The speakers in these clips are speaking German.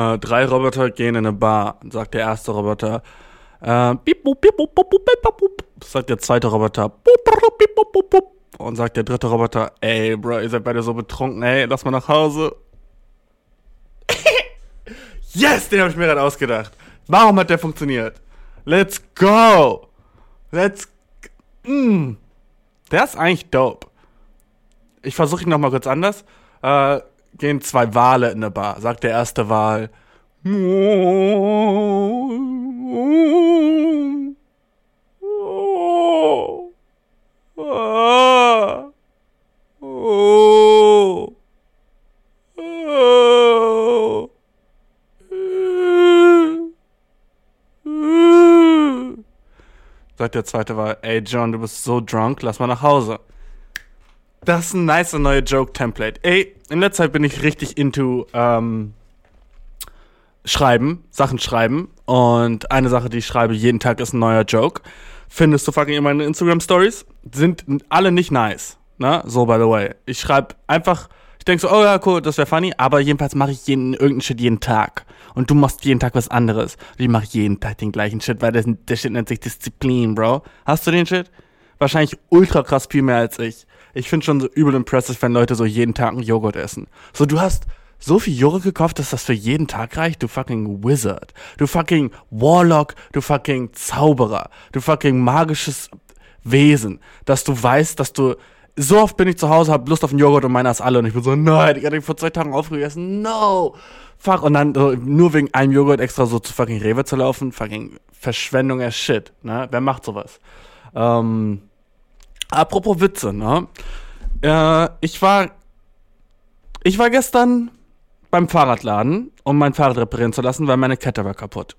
Äh, drei Roboter gehen in eine Bar, sagt der erste Roboter. Äh, sagt der zweite Roboter. Und sagt der dritte Roboter, ey, Bro, ihr seid beide so betrunken, ey, lass mal nach Hause. yes, den habe ich mir gerade ausgedacht. Warum hat der funktioniert? Let's go! Let's. Mm. Der ist eigentlich dope. Ich versuche ihn nochmal kurz anders. Äh, gehen zwei Wale in eine Bar. Sagt der erste Wal. Sagt der zweite Wal, ey John, du bist so drunk, lass mal nach Hause. Das ist ein nice neue Joke-Template. Ey, in letzter Zeit bin ich richtig into ähm, Schreiben, Sachen schreiben. Und eine Sache, die ich schreibe jeden Tag, ist ein neuer Joke. Findest du fucking in meinen Instagram-Stories? Sind alle nicht nice. Ne? So, by the way. Ich schreibe einfach, ich denke so, oh ja, cool, das wäre funny, aber jedenfalls mache ich jeden, irgendeinen Shit jeden Tag. Und du machst jeden Tag was anderes. Und ich mache jeden Tag den gleichen Shit, weil der, der Shit nennt sich Disziplin, Bro. Hast du den Shit? Wahrscheinlich ultra krass viel mehr als ich. Ich finde schon so übel impressive, wenn Leute so jeden Tag einen Joghurt essen. So, du hast so viel Joghurt gekauft, dass das für jeden Tag reicht? Du fucking Wizard. Du fucking Warlock. Du fucking Zauberer. Du fucking magisches Wesen. Dass du weißt, dass du. So oft bin ich zu Hause, hab Lust auf einen Joghurt und meiner ist alle. Und ich bin so, nein, ich hatte vor zwei Tagen aufgegessen. No! Fuck. Und dann so, nur wegen einem Joghurt extra so zu fucking Rewe zu laufen. Fucking Verschwendung as shit. Ne? Wer macht sowas? Ähm. Apropos Witze, ne? Äh, ich war. Ich war gestern beim Fahrradladen, um mein Fahrrad reparieren zu lassen, weil meine Kette war kaputt.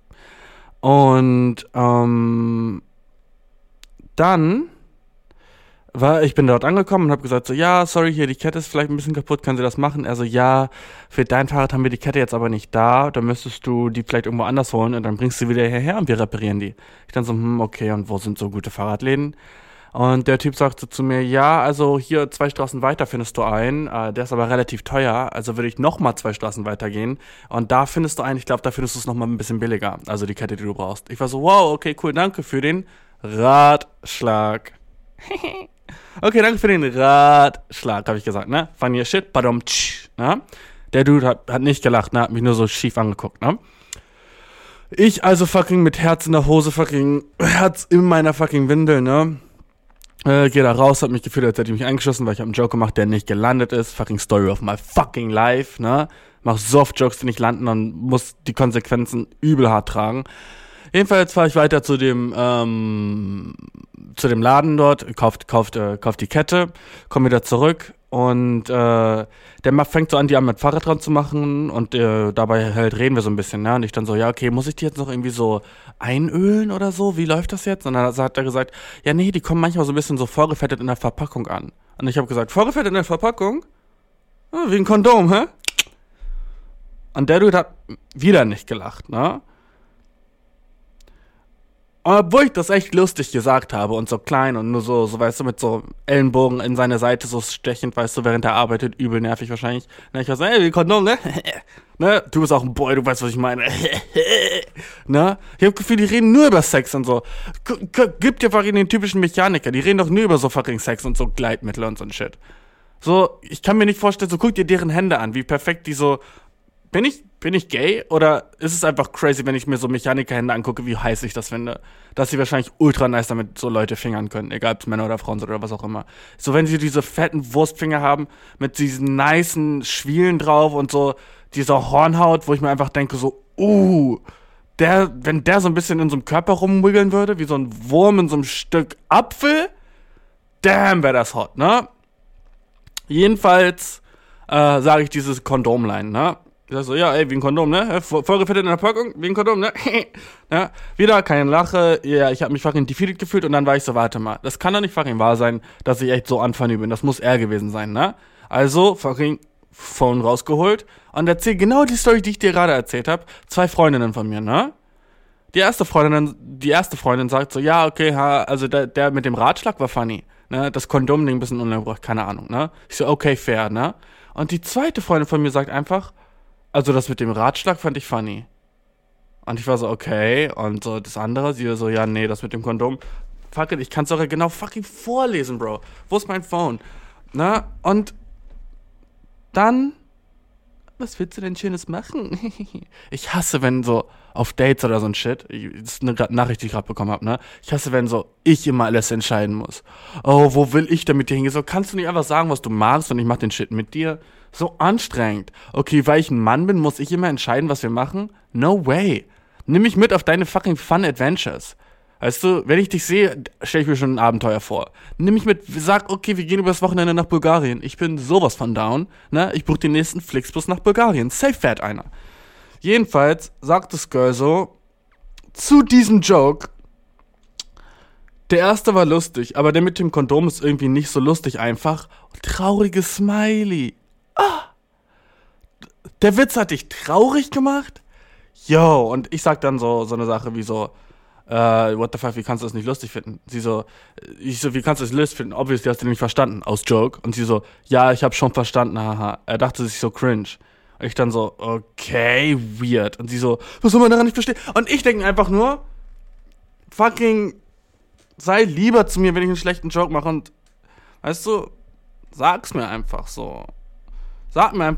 Und ähm, dann war ich bin dort angekommen und habe gesagt so ja sorry hier die Kette ist vielleicht ein bisschen kaputt können Sie das machen also ja für dein Fahrrad haben wir die Kette jetzt aber nicht da dann müsstest du die vielleicht irgendwo anders holen und dann bringst du sie wieder hierher und wir reparieren die ich dann so hm, okay und wo sind so gute Fahrradläden und der Typ sagte zu mir, ja, also hier zwei Straßen weiter findest du einen, äh, der ist aber relativ teuer, also würde ich nochmal zwei Straßen weiter gehen. Und da findest du einen, ich glaube, da findest du es nochmal ein bisschen billiger, also die Kette, die du brauchst. Ich war so, wow, okay, cool, danke für den Ratschlag. okay, danke für den Ratschlag, habe ich gesagt, ne? Funny shit, badum, tsch, ne? Der Dude hat, hat nicht gelacht, ne? Hat mich nur so schief angeguckt, ne? Ich also fucking mit Herz in der Hose, fucking Herz in meiner fucking Windel, ne? Äh, geh da raus, hab mich gefühlt, als hätte ich mich eingeschossen, weil ich hab einen Joke gemacht, der nicht gelandet ist. Fucking Story of my fucking life, ne? Mach so oft Jokes, die nicht landen und muss die Konsequenzen übel hart tragen. Jedenfalls fahre ich weiter zu dem ähm, zu dem Laden dort, kauft kauft äh, kauft die Kette, komm wieder zurück und äh, der fängt so an, die an mit Fahrrad dran zu machen und äh, dabei halt reden wir so ein bisschen, ne? Und ich dann so, ja, okay, muss ich die jetzt noch irgendwie so einölen oder so? Wie läuft das jetzt? Und dann hat er gesagt, ja, nee, die kommen manchmal so ein bisschen so vorgefettet in der Verpackung an. Und ich habe gesagt, vorgefettet in der Verpackung? Oh, wie ein Kondom, hä? Und der Dude hat wieder nicht gelacht, ne? Obwohl ich das echt lustig gesagt habe und so klein und nur so, so weißt du, mit so Ellenbogen in seine Seite so stechend, weißt du, während er arbeitet, übel nervig wahrscheinlich. Ne, ich war so, ey, wie Kondom, ne? ne? Du bist auch ein Boy, du weißt, was ich meine. ne? Ich hab Gefühl, die reden nur über Sex und so. Gib dir fucking den typischen Mechaniker, die reden doch nur über so fucking Sex und so Gleitmittel und so ein Shit. So, ich kann mir nicht vorstellen, so guck dir deren Hände an, wie perfekt die so bin ich, bin ich gay oder ist es einfach crazy, wenn ich mir so Mechanikerhände angucke, wie heiß ich das finde? Dass sie wahrscheinlich ultra nice damit so Leute fingern können, egal ob es Männer oder Frauen sind oder was auch immer. So, wenn sie diese fetten Wurstfinger haben mit diesen nicen Schwielen drauf und so dieser Hornhaut, wo ich mir einfach denke, so, uh, der, wenn der so ein bisschen in so einem Körper rumwiggeln würde, wie so ein Wurm in so einem Stück Apfel, damn, wäre das hot, ne? Jedenfalls äh, sage ich dieses Kondomline, ne? Ich sag so, ja, ey, wie ein Kondom, ne? Vorgefettet in der Packung, wie ein Kondom, ne? ja, wieder keine Lache. Ja, ich habe mich fucking defeated gefühlt und dann war ich so, warte mal, das kann doch nicht fucking wahr sein, dass ich echt so anfangen bin. Das muss er gewesen sein, ne? Also, fucking Phone rausgeholt und erzähl genau die Story, die ich dir gerade erzählt habe. Zwei Freundinnen von mir, ne? Die erste Freundin, die erste Freundin sagt so, ja, okay, ha, also der, der mit dem Ratschlag war funny, ne? Das Kondom-Ding ein bisschen unangebracht, keine Ahnung, ne? Ich so, okay, fair, ne? Und die zweite Freundin von mir sagt einfach, also das mit dem Ratschlag fand ich funny. Und ich war so, okay. Und so das andere, sie so, ja, nee, das mit dem Kondom. Fuck it, ich kann es auch genau fucking vorlesen, Bro. Wo ist mein Phone? Na, und dann, was willst du denn Schönes machen? ich hasse, wenn so auf Dates oder so ein Shit, das ist eine Nachricht, die ich gerade bekommen habe, ne? Ich hasse, wenn so ich immer alles entscheiden muss. Oh, wo will ich denn mit dir hingehen? So, kannst du nicht einfach sagen, was du magst und ich mach den Shit mit dir? So anstrengend. Okay, weil ich ein Mann bin, muss ich immer entscheiden, was wir machen? No way. Nimm mich mit auf deine fucking Fun Adventures. Weißt du, wenn ich dich sehe, stelle ich mir schon ein Abenteuer vor. Nimm mich mit, sag, okay, wir gehen übers Wochenende nach Bulgarien. Ich bin sowas von down. Ne? Ich buche den nächsten Flixbus nach Bulgarien. Safe fährt einer. Jedenfalls sagt das Girl so, zu diesem Joke, der erste war lustig, aber der mit dem Kondom ist irgendwie nicht so lustig einfach. Trauriges Smiley. Der Witz hat dich traurig gemacht? Yo, und ich sag dann so, so eine Sache wie so, äh, what the fuck, wie kannst du das nicht lustig finden? Sie so, ich so, wie kannst du das lustig finden? Obviously hast du nicht verstanden, aus Joke. Und sie so, ja, ich hab schon verstanden, haha. Er dachte sich so cringe. Und ich dann so, okay, weird. Und sie so, was soll man daran nicht verstehen? Und ich denke einfach nur, fucking, sei lieber zu mir, wenn ich einen schlechten Joke mache und, weißt du, sag's mir einfach so. Sag mir,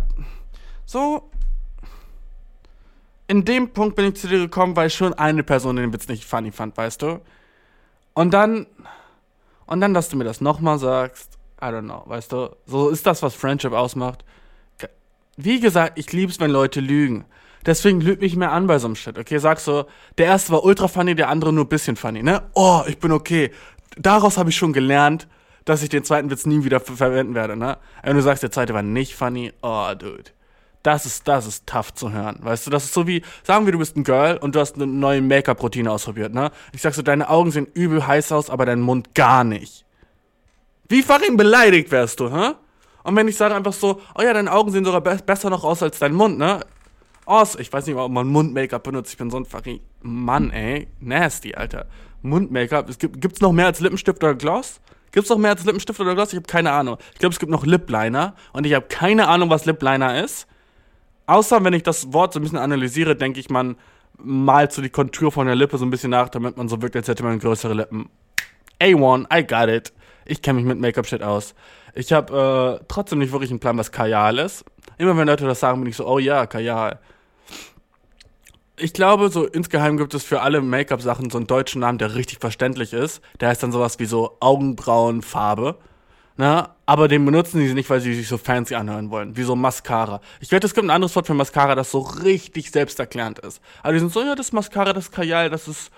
so, in dem Punkt bin ich zu dir gekommen, weil schon eine Person den Witz nicht funny fand, weißt du? Und dann, und dann, dass du mir das nochmal sagst, I don't know, weißt du? So ist das, was Friendship ausmacht. Wie gesagt, ich lieb's, wenn Leute lügen. Deswegen lüg mich mehr an bei so einem Shit, okay? Sagst so, der erste war ultra funny, der andere nur bisschen funny, ne? Oh, ich bin okay. Daraus habe ich schon gelernt, dass ich den zweiten Witz nie wieder verwenden werde, ne? Wenn du sagst, der zweite war nicht funny, oh, dude das ist, das ist tough zu hören. Weißt du, das ist so wie, sagen wir, du bist ein Girl und du hast eine neue Make-up-Routine ausprobiert, ne? Ich sag so, deine Augen sehen übel heiß aus, aber dein Mund gar nicht. Wie fucking beleidigt wärst du, hä? Und wenn ich sage einfach so, oh ja, deine Augen sehen sogar be besser noch aus als dein Mund, ne? Oh, ich weiß nicht, ob man Mund-Make-up benutzt. Ich bin so ein fucking Mann, ey. Nasty, Alter. Mund-Make-up. Es gibt, gibt's noch mehr als Lippenstift oder Gloss? Gibt's noch mehr als Lippenstift oder Gloss? Ich habe keine Ahnung. Ich glaube, es gibt noch Lip-Liner. Und ich habe keine Ahnung, was Lip-Liner ist. Außer wenn ich das Wort so ein bisschen analysiere, denke ich, man malt so die Kontur von der Lippe so ein bisschen nach, damit man so wirkt, als hätte man größere Lippen. A1, I got it. Ich kenne mich mit Make-up-Shit aus. Ich habe äh, trotzdem nicht wirklich einen Plan, was Kajal ist. Immer wenn Leute das sagen, bin ich so, oh ja, Kajal. Ich glaube, so insgeheim gibt es für alle Make-up-Sachen so einen deutschen Namen, der richtig verständlich ist. Der heißt dann sowas wie so Augenbrauenfarbe. Ne? Aber den benutzen sie nicht, weil sie sich so fancy anhören wollen. Wie so Mascara. Ich wette, es gibt ein anderes Wort für Mascara, das so richtig selbsterklärend ist. Aber die sind so, ja, das Mascara, das Kajal, das ist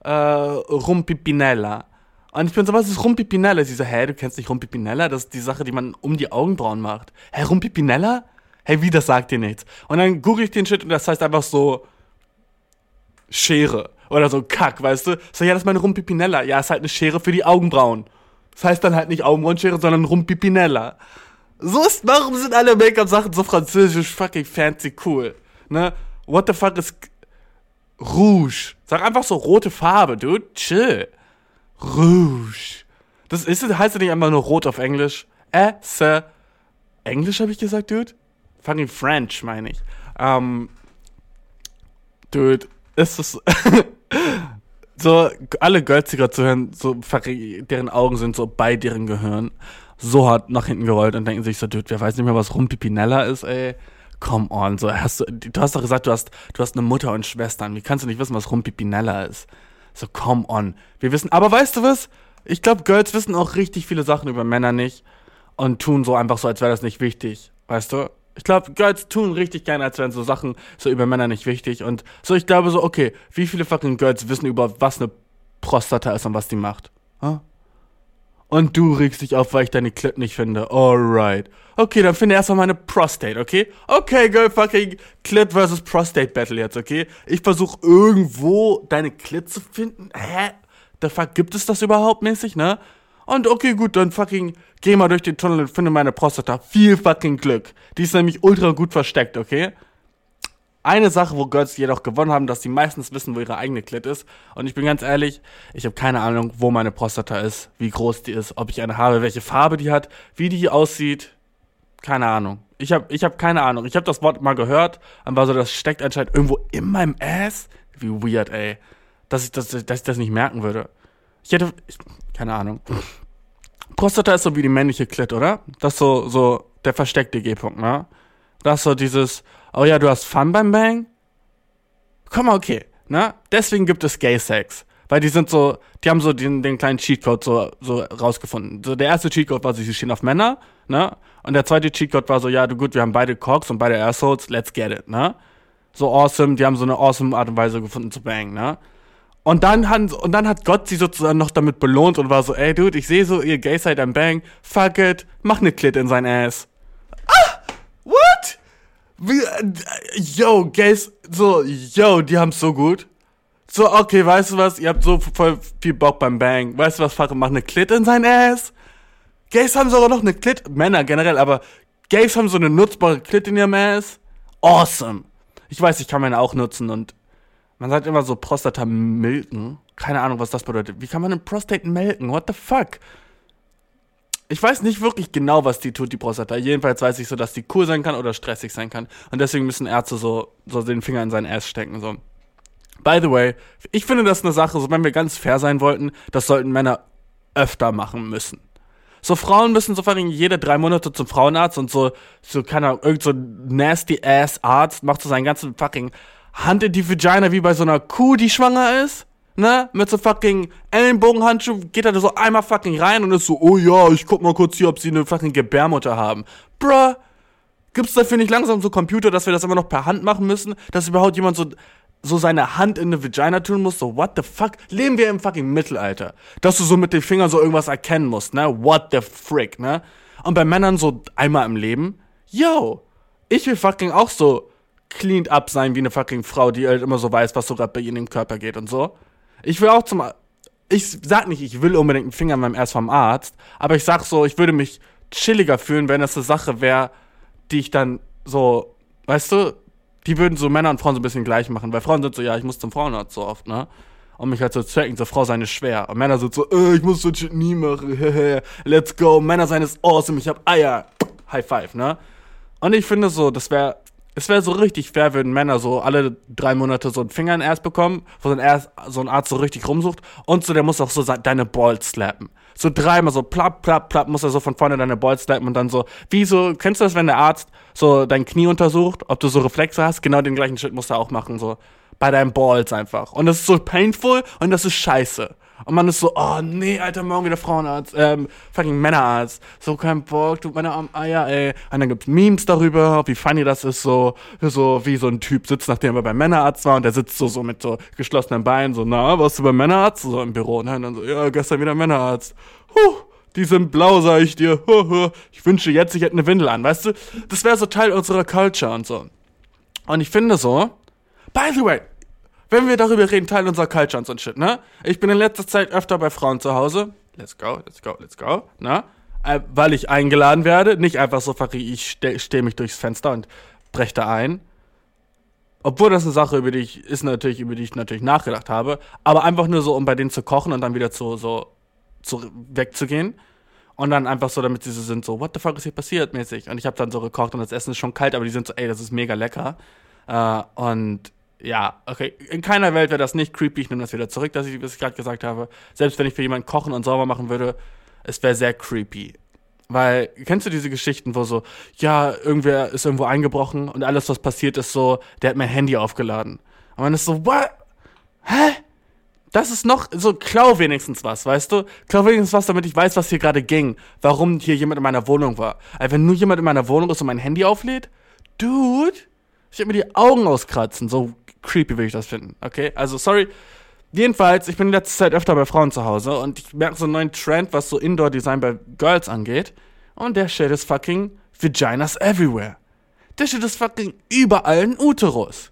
äh, Rumpipinella. Und ich bin so, was ist Rumpipinella? Sie so, hä, du kennst nicht Rumpipinella? Das ist die Sache, die man um die Augenbrauen macht. Hä, Rumpipinella? Hey, wie, das sagt dir nichts. Und dann google ich den Shit und das heißt einfach so Schere. Oder so Kack, weißt du? So, ja, das ist meine Rumpipinella. Ja, ist halt eine Schere für die Augenbrauen. Das heißt dann halt nicht Augenbrauenschere, sondern Rumpipinella. So ist, warum sind alle Make-up-Sachen so französisch fucking fancy cool? Ne? What the fuck ist Rouge? Sag einfach so rote Farbe, dude. Chill. Rouge. Das ist, heißt ja nicht einfach nur rot auf Englisch. Äh, sir. Englisch habe ich gesagt, dude? Fucking French, meine ich. Ähm, dude, ist das. so alle Girlsiger zu hören, so deren Augen sind so bei deren Gehirn so hart nach hinten gerollt und denken sich so, dude, wer weiß nicht mehr, was Rumpipinella ist, ey. Come on, so hast du, du hast doch gesagt, du hast, du hast eine Mutter und Schwestern. Wie kannst du nicht wissen, was Rumpipinella ist? So, come on. Wir wissen, aber weißt du was? Ich glaube, Girls wissen auch richtig viele Sachen über Männer nicht und tun so einfach so, als wäre das nicht wichtig. Weißt du? Ich glaube, Girls tun richtig gerne, als wären so Sachen so über Männer nicht wichtig. Und so, ich glaube so, okay, wie viele fucking Girls wissen über was eine Prostata ist und was die macht? Huh? Und du regst dich auf, weil ich deine Clit nicht finde. Alright. Okay, dann finde erstmal meine Prostate, okay? Okay, Girl, fucking Clit versus Prostate Battle jetzt, okay? Ich versuche irgendwo deine Clit zu finden. Hä? Der fuck, gibt es das überhaupt mäßig, ne? Und okay, gut, dann fucking geh mal durch den Tunnel und finde meine Prostata. Viel fucking Glück. Die ist nämlich ultra gut versteckt, okay? Eine Sache, wo Girls jedoch gewonnen haben, dass die meistens wissen, wo ihre eigene Klit ist. Und ich bin ganz ehrlich, ich habe keine Ahnung, wo meine Prostata ist, wie groß die ist, ob ich eine habe, welche Farbe die hat, wie die aussieht. keine Ahnung. Ich habe ich hab keine Ahnung. Ich habe das Wort mal gehört und war so, das steckt anscheinend irgendwo in meinem Ass. Wie weird, ey. Dass ich das, dass ich das nicht merken würde. Ich hätte, ich, keine Ahnung. Prostata ist so wie die männliche Klit, oder? Das ist so, so der versteckte G-Punkt, ne? Das ist so dieses, oh ja, du hast Fun beim Bang? Komm mal, okay, ne? Deswegen gibt es Gay-Sex. Weil die sind so, die haben so den, den kleinen Cheatcode so, so rausgefunden. So der erste Cheatcode war so, sie stehen auf Männer, ne? Und der zweite Cheatcode war so, ja, du gut, wir haben beide Cocks und beide Assholes, let's get it, ne? So awesome, die haben so eine awesome Art und Weise gefunden zu bang, ne? Und dann, hat, und dann hat Gott sie sozusagen noch damit belohnt und war so, ey, Dude, ich sehe so, ihr Gay seid am Bang, fuck it, mach ne Klit in sein Ass. Ah, what? Wie, äh, yo, Gays, so, yo, die haben's so gut. So, okay, weißt du was? Ihr habt so voll viel Bock beim Bang. Weißt du was, Fuck, mach ne Klit in sein Ass. Gays haben sogar noch ne Klit, Männer generell, aber Gays haben so eine nutzbare Klit in ihrem Ass. Awesome. Ich weiß, ich kann meine auch nutzen und man sagt immer so Prostata milken. Keine Ahnung, was das bedeutet. Wie kann man einen Prostate melken? What the fuck? Ich weiß nicht wirklich genau, was die tut, die Prostata. Jedenfalls weiß ich so, dass die cool sein kann oder stressig sein kann. Und deswegen müssen Ärzte so, so den Finger in seinen Ass stecken, so. By the way, ich finde das eine Sache, so wenn wir ganz fair sein wollten, das sollten Männer öfter machen müssen. So Frauen müssen so vor jede drei Monate zum Frauenarzt und so, so keine Ahnung, irgend so nasty ass Arzt macht so seinen ganzen fucking Hand in die Vagina wie bei so einer Kuh, die schwanger ist. Ne? Mit so fucking Ellenbogenhandschuh geht er da so einmal fucking rein und ist so, oh ja, ich guck mal kurz hier, ob sie eine fucking Gebärmutter haben. Bruh, gibt's dafür nicht langsam so Computer, dass wir das immer noch per Hand machen müssen? Dass überhaupt jemand so so seine Hand in eine Vagina tun muss, so what the fuck? Leben wir im fucking Mittelalter. Dass du so mit den Fingern so irgendwas erkennen musst, ne? What the frick, ne? Und bei Männern so einmal im Leben, yo, ich will fucking auch so cleaned up sein wie eine fucking Frau, die halt immer so weiß, was so gerade bei ihr in dem Körper geht und so. Ich will auch zum, ich sag nicht, ich will unbedingt einen Finger in meinem erst vom Arzt, aber ich sag so, ich würde mich chilliger fühlen, wenn das eine Sache wäre, die ich dann so, weißt du, die würden so Männer und Frauen so ein bisschen gleich machen, weil Frauen sind so, ja, ich muss zum Frauenarzt so oft, ne? Und mich halt so checken, so Frau sein ist schwer. Und Männer sind so, äh, ich muss so shit nie machen, let's go. Männer sein ist awesome, ich hab Eier. High five, ne? Und ich finde so, das wäre, es wäre so richtig fair, würden Männer so alle drei Monate so einen Finger in den Erst bekommen, wo so ein, so ein Arzt so richtig rumsucht. Und so, der muss auch so deine Balls slappen so dreimal so plapp, plapp, plapp, muss er so von vorne deine Balls slappen und dann so, wie so, kennst du das, wenn der Arzt so dein Knie untersucht, ob du so Reflexe hast? Genau den gleichen Schritt muss er auch machen, so bei deinen Balls einfach. Und das ist so painful und das ist scheiße. Und man ist so, oh nee, Alter, morgen wieder Frauenarzt, ähm, fucking Männerarzt. So kein Bock, tut meine armen Eier, ey. Und dann gibt's Memes darüber, wie funny das ist, so, so wie so ein Typ sitzt, nachdem er beim Männerarzt war und der sitzt so, so mit so geschlossenen Beinen, so, na, warst du beim Männerarzt? So im Büro, ne? Und dann so, ja, gestern wieder Männerarzt. Huh, die sind blau, sag ich dir. Ich wünsche jetzt, ich hätte eine Windel an, weißt du? Das wäre so Teil unserer Culture und so. Und ich finde so, by the way, wenn wir darüber reden, Teil unserer Culture und Shit, ne? Ich bin in letzter Zeit öfter bei Frauen zu Hause. Let's go, let's go, let's go, ne? Äh, weil ich eingeladen werde. Nicht einfach so, ich stehe steh mich durchs Fenster und brech da ein. Obwohl das eine Sache, über die ich, ist natürlich, über die ich natürlich nachgedacht habe. Aber einfach nur so, um bei denen zu kochen und dann wieder zu, so, zu, wegzugehen. Und dann einfach so, damit sie so sind, so, what the fuck ist hier passiert, mäßig. Und ich habe dann so gekocht und das Essen ist schon kalt, aber die sind so, ey, das ist mega lecker. Äh, und ja, okay. In keiner Welt wäre das nicht creepy. Ich nehme das wieder zurück, dass ich, ich gerade gesagt habe. Selbst wenn ich für jemanden kochen und sauber machen würde, es wäre sehr creepy. Weil, kennst du diese Geschichten, wo so, ja, irgendwer ist irgendwo eingebrochen und alles, was passiert ist, so, der hat mein Handy aufgeladen. Und man ist so, what? Hä? Das ist noch, so, klau wenigstens was, weißt du? Klau wenigstens was, damit ich weiß, was hier gerade ging. Warum hier jemand in meiner Wohnung war. Also, wenn nur jemand in meiner Wohnung ist und mein Handy auflädt, Dude, ich werde mir die Augen auskratzen. So creepy will ich das finden. Okay, also sorry. Jedenfalls, ich bin in letzter Zeit öfter bei Frauen zu Hause und ich merke so einen neuen Trend, was so Indoor-Design bei Girls angeht. Und der Shit ist fucking Vaginas everywhere. Der Shit ist fucking überall ein Uterus.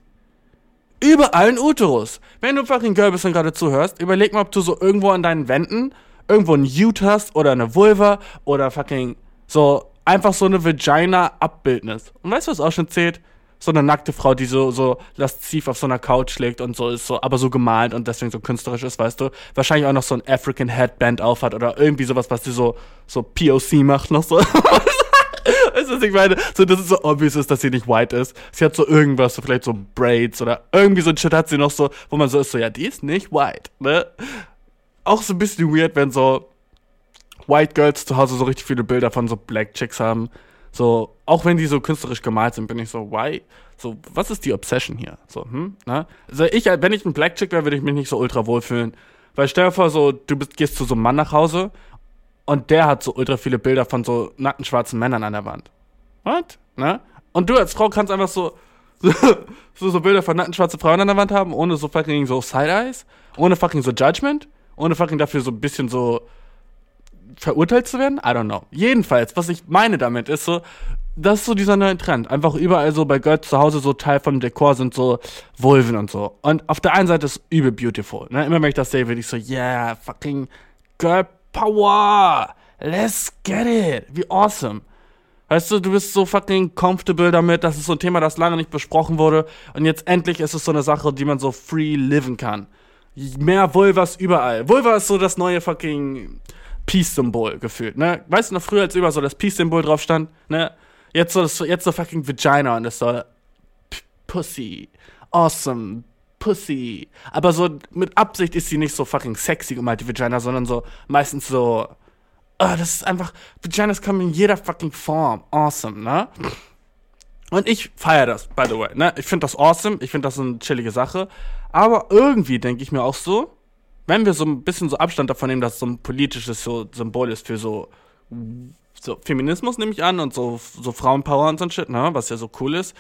Überall ein Uterus. Wenn du fucking Girl bist und gerade zuhörst, überleg mal, ob du so irgendwo an deinen Wänden irgendwo ein Ute hast oder eine Vulva oder fucking so einfach so eine Vagina-Abbildnis. Und weißt du, was auch schon zählt? So eine nackte Frau, die so, so lasziv auf so einer Couch liegt und so ist so, aber so gemalt und deswegen so künstlerisch ist, weißt du. Wahrscheinlich auch noch so ein African Headband aufhat oder irgendwie sowas, was die so, so POC macht noch so. Weißt du, was ich meine? So, das ist so obvious ist, dass sie nicht white ist. Sie hat so irgendwas, so vielleicht so Braids oder irgendwie so ein Shit hat sie noch so, wo man so ist, so, ja, die ist nicht white, ne? Auch so ein bisschen weird, wenn so White Girls zu Hause so richtig viele Bilder von so Black Chicks haben. So, auch wenn die so künstlerisch gemalt sind, bin ich so, why? So, was ist die Obsession hier? So, hm, ne? Also ich, wenn ich ein Black Chick wäre, würde ich mich nicht so ultra wohl fühlen. Weil stell dir vor, so, du bist, gehst zu so einem Mann nach Hause und der hat so ultra viele Bilder von so nackten schwarzen Männern an der Wand. What? Ne? Und du als Frau kannst einfach so, so, so Bilder von nackten schwarzen Frauen an der Wand haben, ohne so fucking so Side-Eyes, ohne fucking so Judgment, ohne fucking dafür so ein bisschen so verurteilt zu werden? I don't know. Jedenfalls, was ich meine damit ist so, das ist so dieser neue Trend. Einfach überall so bei Girls zu Hause so Teil vom Dekor sind so Vulven und so. Und auf der einen Seite ist übel beautiful. Ne? Immer wenn ich das sehe, würde ich so, yeah, fucking Girl Power. Let's get it. Wie awesome. Weißt du, du bist so fucking comfortable damit. Das ist so ein Thema, das lange nicht besprochen wurde. Und jetzt endlich ist es so eine Sache, die man so free liven kann. Mehr Vulvas überall. Vulva ist so das neue fucking Peace-Symbol gefühlt, ne? Weißt du noch früher, als über so das Peace-Symbol drauf stand, ne? Jetzt so, jetzt so fucking Vagina und das so Pussy. Awesome. Pussy. Aber so mit Absicht ist sie nicht so fucking sexy gemalt, die Vagina, sondern so meistens so. Oh, das ist einfach. Vaginas kommen in jeder fucking Form. Awesome, ne? Und ich feiere das, by the way, ne? Ich finde das awesome. Ich finde das eine chillige Sache. Aber irgendwie denke ich mir auch so, wenn wir so ein bisschen so Abstand davon nehmen, dass es so ein politisches so Symbol ist für so, so Feminismus, nehme ich an, und so, so Frauenpower und so ein Shit, ne, was ja so cool ist,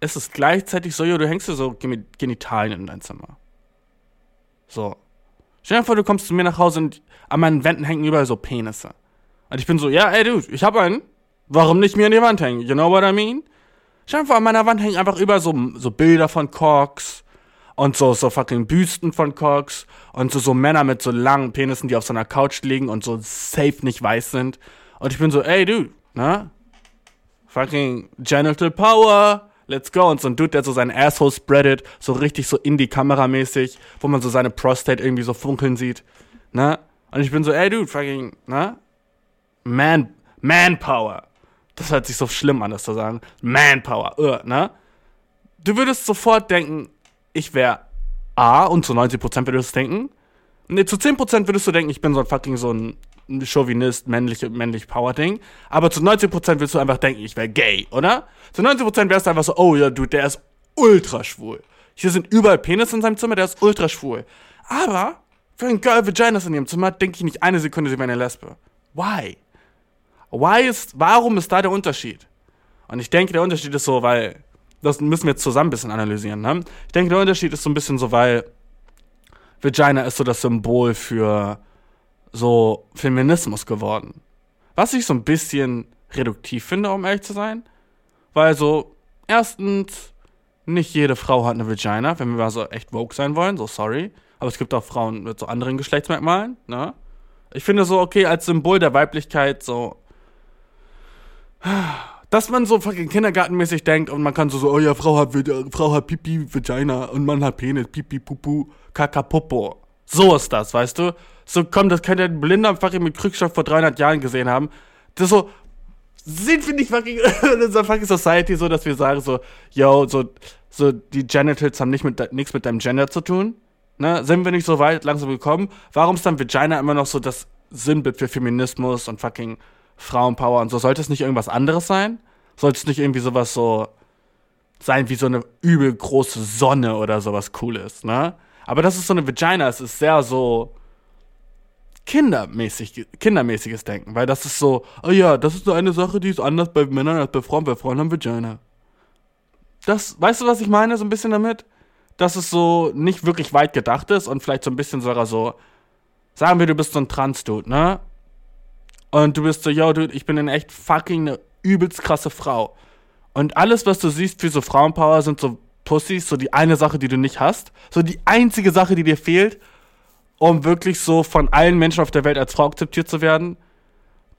ist es gleichzeitig so, ja, du hängst dir so Genitalien in dein Zimmer. So. Stell dir vor, du kommst zu mir nach Hause und an meinen Wänden hängen überall so Penisse. Und ich bin so, ja, ey, Dude, ich hab einen. Warum nicht mir an die Wand hängen? You know what I mean? Stell dir vor, an meiner Wand hängen einfach überall so, so Bilder von Corks und so, so fucking Büsten von Cox und so, so Männer mit so langen Penissen, die auf so einer Couch liegen und so safe nicht weiß sind. Und ich bin so, ey, dude, ne? Fucking Genital Power, let's go. Und so ein Dude, der so seinen Asshole spreadet, so richtig so in die Kamera mäßig, wo man so seine Prostate irgendwie so funkeln sieht, ne? Und ich bin so, ey, dude, fucking, ne? Man, Manpower. Das hört sich so schlimm an, das zu sagen. Manpower, uh, ne? Du würdest sofort denken, ich wäre A und zu 90% würdest du denken. Ne, zu 10% würdest du denken, ich bin so ein fucking so ein Chauvinist, männlich, männlich Power-Ding. Aber zu 90% würdest du einfach denken, ich wäre gay, oder? Zu 90% wärst du einfach so, oh ja, du, der ist ultra schwul. Hier sind überall Penis in seinem Zimmer, der ist ultra schwul. Aber für ein Girl Vaginas in ihrem Zimmer denke ich nicht eine Sekunde, sie wäre eine Lesbe. Why? Why ist, warum ist da der Unterschied? Und ich denke, der Unterschied ist so, weil das müssen wir jetzt zusammen ein bisschen analysieren. Ne? Ich denke, der Unterschied ist so ein bisschen so, weil Vagina ist so das Symbol für so Feminismus geworden. Was ich so ein bisschen reduktiv finde, um ehrlich zu sein. Weil so, erstens, nicht jede Frau hat eine Vagina, wenn wir mal so echt woke sein wollen, so sorry. Aber es gibt auch Frauen mit so anderen Geschlechtsmerkmalen, ne? Ich finde so, okay, als Symbol der Weiblichkeit so dass man so fucking kindergartenmäßig denkt und man kann so, so oh ja, Frau hat, Frau hat Pipi, Vagina und Mann hat Penis, Pipi, Pupu, Kaka, Popo. So ist das, weißt du? So, komm, das könnte ein Blinder fucking mit Krückstoff vor 300 Jahren gesehen haben. Das so, sind wir nicht fucking in unserer fucking Society so, dass wir sagen so, yo, so, so, die Genitals haben nicht mit, nichts mit deinem Gender zu tun? Ne? Sind wir nicht so weit langsam gekommen? Warum ist dann Vagina immer noch so das Sinnbild für Feminismus und fucking Frauenpower und so. Sollte es nicht irgendwas anderes sein? Sollte es nicht irgendwie sowas so sein wie so eine übel große Sonne oder sowas Cooles, ne? Aber das ist so eine Vagina, es ist sehr so kindermäßig, kindermäßiges Denken, weil das ist so, oh ja, das ist so eine Sache, die ist anders bei Männern als bei Frauen, bei Frauen haben Vagina. Das, weißt du, was ich meine, so ein bisschen damit? Dass es so nicht wirklich weit gedacht ist und vielleicht so ein bisschen sogar so, sagen wir, du bist so ein Trans-Dude, ne? Und du bist so, yo, dude, ich bin in echt fucking übelst krasse Frau. Und alles, was du siehst für so Frauenpower, sind so Pussys, so die eine Sache, die du nicht hast. So die einzige Sache, die dir fehlt, um wirklich so von allen Menschen auf der Welt als Frau akzeptiert zu werden.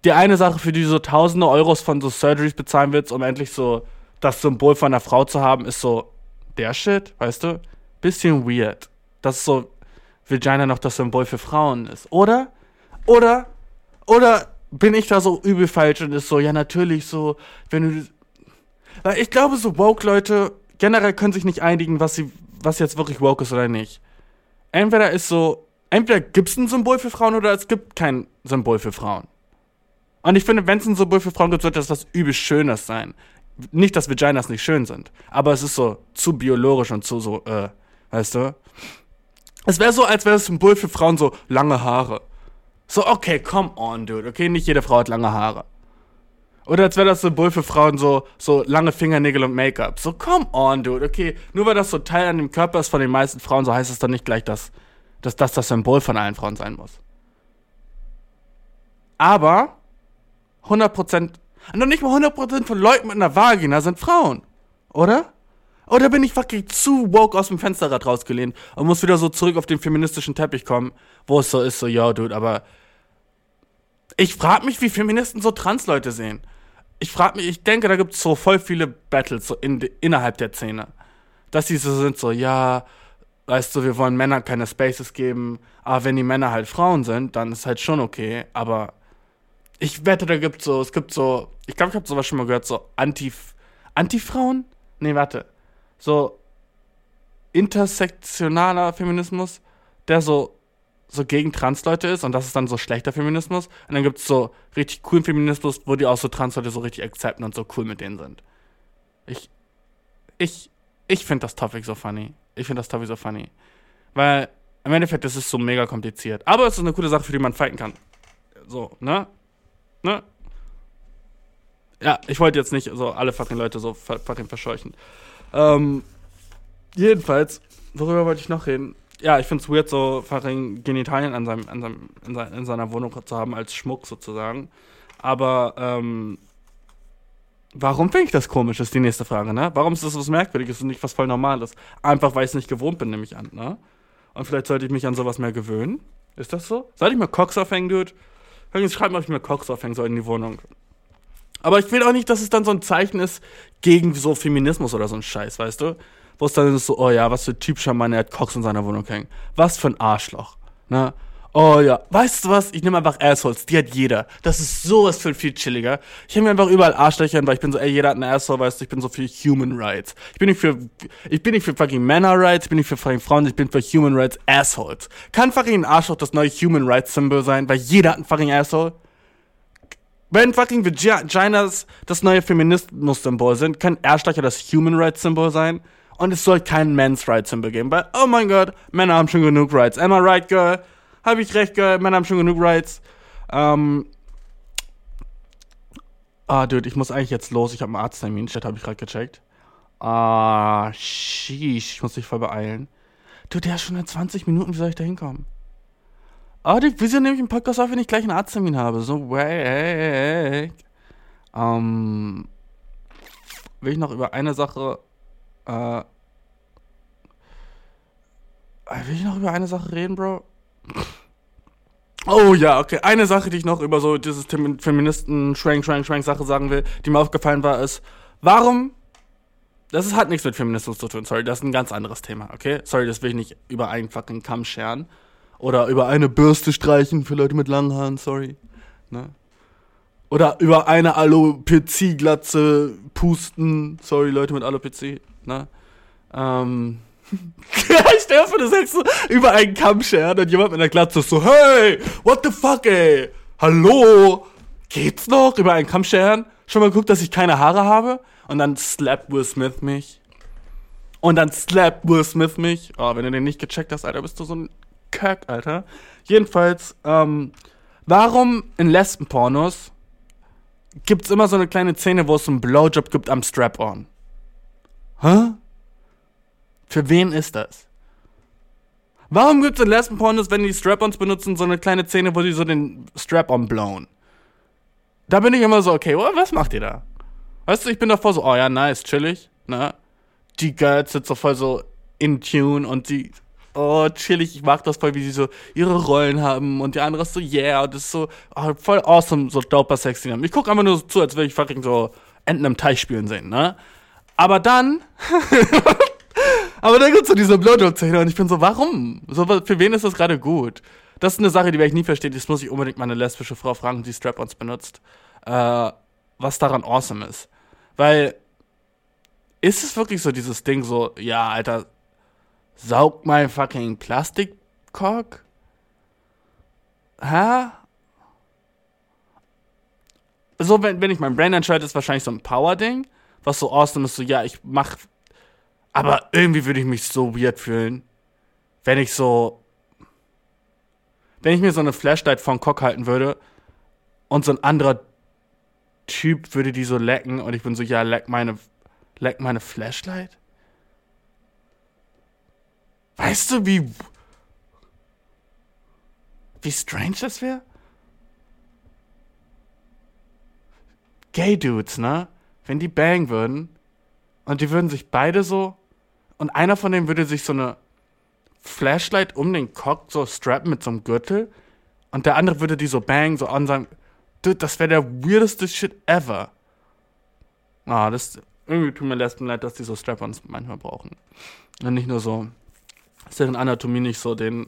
Die eine Sache, für die du so tausende Euros von so Surgeries bezahlen willst, um endlich so das Symbol von einer Frau zu haben, ist so der Shit, weißt du? Bisschen weird. Dass so Vagina noch das Symbol für Frauen ist. Oder? Oder? Oder bin ich da so übel falsch und ist so, ja, natürlich so, wenn du. Weil ich glaube, so Woke-Leute generell können sich nicht einigen, was sie, was jetzt wirklich woke ist oder nicht. Entweder ist so, entweder gibt es ein Symbol für Frauen oder es gibt kein Symbol für Frauen. Und ich finde, wenn es ein Symbol für Frauen gibt, sollte das was übel Schönes sein. Nicht, dass Vaginas nicht schön sind, aber es ist so zu biologisch und zu so, äh, weißt du? Es wäre so, als wäre das Symbol für Frauen so lange Haare. So, okay, come on, dude. Okay, nicht jede Frau hat lange Haare. Oder als wäre das Symbol für Frauen so, so lange Fingernägel und Make-up. So, come on, dude. Okay, nur weil das so Teil an dem Körper ist von den meisten Frauen, so heißt es doch nicht gleich, dass, dass das das Symbol von allen Frauen sein muss. Aber 100%, noch nicht mal 100% von Leuten mit einer Vagina sind Frauen. Oder? Oder bin ich fucking zu woke aus dem Fensterrad rausgelehnt und muss wieder so zurück auf den feministischen Teppich kommen, wo es so ist, so, ja, dude, aber ich frag mich, wie Feministen so Transleute sehen. Ich frag mich, ich denke, da gibt es so voll viele Battles so in, innerhalb der Szene. Dass die so sind, so, ja, weißt du, wir wollen Männern keine Spaces geben, aber wenn die Männer halt Frauen sind, dann ist halt schon okay, aber ich wette, da gibt so, es gibt so, ich glaube, ich habe sowas schon mal gehört, so Anti, Anti-Frauen? Nee, warte so intersektionaler Feminismus, der so, so gegen Transleute ist und das ist dann so schlechter Feminismus. Und dann gibt es so richtig coolen Feminismus, wo die auch so Transleute so richtig akzeptieren und so cool mit denen sind. Ich, ich, ich finde das Topic so funny. Ich finde das Topic so funny. Weil im Endeffekt ist es so mega kompliziert. Aber es ist eine coole Sache, für die man fighten kann. So, ne? Ne? Ja, ich wollte jetzt nicht so alle fucking Leute so fucking verscheuchen. Ähm, jedenfalls, worüber wollte ich noch reden? Ja, ich finde es weird, so fucking Genitalien an seinem, an seinem, in, sein, in seiner Wohnung zu haben, als Schmuck sozusagen. Aber, ähm, warum finde ich das komisch, ist die nächste Frage, ne? Warum ist das was Merkwürdiges und nicht was voll Normales? Einfach, weil ich es nicht gewohnt bin, nehme ich an, ne? Und vielleicht sollte ich mich an sowas mehr gewöhnen. Ist das so? Sollte ich mir Cox aufhängen, Dude? Schreibt mal, ob ich mir Cox aufhängen soll in die Wohnung. Aber ich will auch nicht, dass es dann so ein Zeichen ist gegen so Feminismus oder so ein Scheiß, weißt du? Wo es dann ist so, oh ja, was für ein typischer Mann, der hat Cox in seiner Wohnung hängen. Was für ein Arschloch, ne? Oh ja, weißt du was? Ich nehme einfach Assholes, die hat jeder. Das ist sowas für viel chilliger. Ich nehme einfach überall Arschlöcher, weil ich bin so, ey, jeder hat einen Asshole, weißt du, ich bin so für Human Rights. Ich bin nicht für, ich bin nicht für fucking Männer Rights, ich bin nicht für fucking Frauen, ich bin für Human Rights Assholes. Kann fucking ein Arschloch das neue Human Rights Symbol sein, weil jeder hat einen fucking Asshole? Wenn fucking Vaginas das neue Feminismus-Symbol sind, kann Arschlöcher das Human Rights Symbol sein. Und es soll kein Men's Rights Symbol geben, weil, oh mein Gott, Männer haben schon genug Rights. Am I right, girl? Hab ich recht, girl? Männer haben schon genug Rights. Ähm. Ah, dude, ich muss eigentlich jetzt los. Ich habe einen Arzttermin. Chat habe ich gerade gecheckt. Ah, sheesh. Ich muss mich voll beeilen. Dude, der ist schon in 20 Minuten. Wie soll ich da hinkommen? Ah, die, wieso nehme ich einen Podcast auf, wenn ich gleich einen Arzttermin habe? So, weg. Ähm, will ich noch über eine Sache, äh, will ich noch über eine Sache reden, Bro? Oh ja, okay. Eine Sache, die ich noch über so dieses Feministen Schrank, Schrank, Schrank Sache sagen will, die mir aufgefallen war, ist, warum das hat nichts mit Feminismus zu tun, sorry, das ist ein ganz anderes Thema, okay? Sorry, das will ich nicht über einen fucking Kamm scheren. Oder über eine Bürste streichen für Leute mit langen Haaren, sorry. Ne? Oder über eine Alopecia-Glatze pusten, sorry, Leute mit Alopecia. Ne? Ähm. ich stelle mir das jetzt so über einen Kamm scheren und jemand mit einer Glatze so, hey, what the fuck, ey? Hallo? Geht's noch? Über einen Kamm scheren? Schon mal geguckt, dass ich keine Haare habe? Und dann slappt Will Smith mich. Und dann slappt Will Smith mich. Oh, wenn du den nicht gecheckt hast, Alter, bist du so ein Kack, Alter. Jedenfalls, ähm, warum in Lesbenpornos gibt's immer so eine kleine Szene, wo es einen Blowjob gibt am Strap-on? Hä? Für wen ist das? Warum gibt's in Lesbenpornos, wenn die Strap-ons benutzen, so eine kleine Szene, wo die so den Strap-on blown? Da bin ich immer so, okay, was macht ihr da? Weißt du, ich bin davor so, oh ja, nice, chillig, ne? Die Girls sind so voll so in tune und die oh, chillig, ich mag das voll, wie sie so ihre Rollen haben und die andere ist so, yeah, und das ist so oh, voll awesome, so doper sexy. Ich gucke einfach nur so zu, als würde ich fucking so Enten im Teich spielen sehen, ne? Aber dann, aber dann gibt's so diese Blowjob-Szene und ich bin so, warum? So, für wen ist das gerade gut? das ist eine Sache, die werde ich nie verstehen. Das muss ich unbedingt mal eine lesbische Frau fragen, die Strap-ons benutzt. Äh, was daran awesome ist. Weil, ist es wirklich so dieses Ding so, ja, Alter, saug mein fucking Plastikkork? Hä? So, wenn, wenn ich mein Brain entscheide, ist wahrscheinlich so ein Power-Ding, was so awesome ist, so, ja, ich mach. Aber irgendwie würde ich mich so weird fühlen, wenn ich so. Wenn ich mir so eine Flashlight von Cock halten würde und so ein anderer Typ würde die so lecken und ich bin so, ja, leck meine, leck meine Flashlight? Weißt du, wie. Wie strange das wäre? Gay Dudes, ne? Wenn die bang würden und die würden sich beide so. Und einer von denen würde sich so eine Flashlight um den Cock so strappen mit so einem Gürtel und der andere würde die so bang, so an sagen, dude, das wäre der weirdeste Shit ever. Ah, das irgendwie tut mir Lesben leid, dass die so Strap-ons manchmal brauchen. Und nicht nur so, dass deren Anatomie nicht so den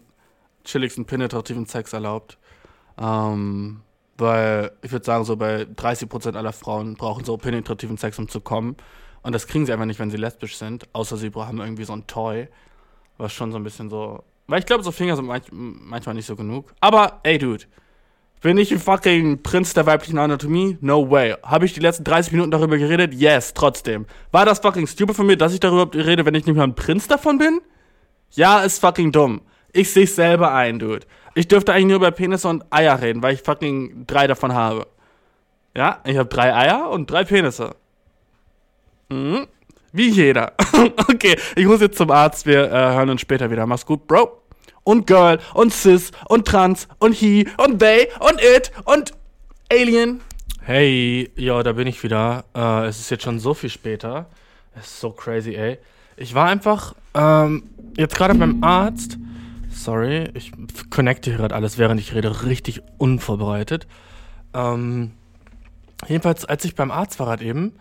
chilligsten penetrativen Sex erlaubt. Ähm, weil ich würde sagen, so bei 30% aller Frauen brauchen so penetrativen Sex, um zu kommen. Und das kriegen sie einfach nicht, wenn sie lesbisch sind, außer sie haben irgendwie so ein Toy, was schon so ein bisschen so. Weil ich glaube, so Finger sind manch, manchmal nicht so genug. Aber, ey, Dude, bin ich ein fucking Prinz der weiblichen Anatomie? No way. Habe ich die letzten 30 Minuten darüber geredet? Yes, trotzdem. War das fucking stupid von mir, dass ich darüber rede, wenn ich nicht mal ein Prinz davon bin? Ja, ist fucking dumm. Ich seh's selber ein, Dude. Ich dürfte eigentlich nur über Penisse und Eier reden, weil ich fucking drei davon habe. Ja, ich habe drei Eier und drei Penisse. Mhm. Wie jeder. okay, ich muss jetzt zum Arzt. Wir äh, hören uns später wieder. Mach's gut, Bro. Und Girl und Cis und Trans und He und They und It und Alien. Hey, ja, da bin ich wieder. Äh, es ist jetzt schon so viel später. Es ist so crazy, ey. Ich war einfach ähm, jetzt gerade beim Arzt. Sorry, ich connecte hier gerade alles, während ich rede, richtig unvorbereitet. Ähm, jedenfalls, als ich beim Arzt war gerade eben,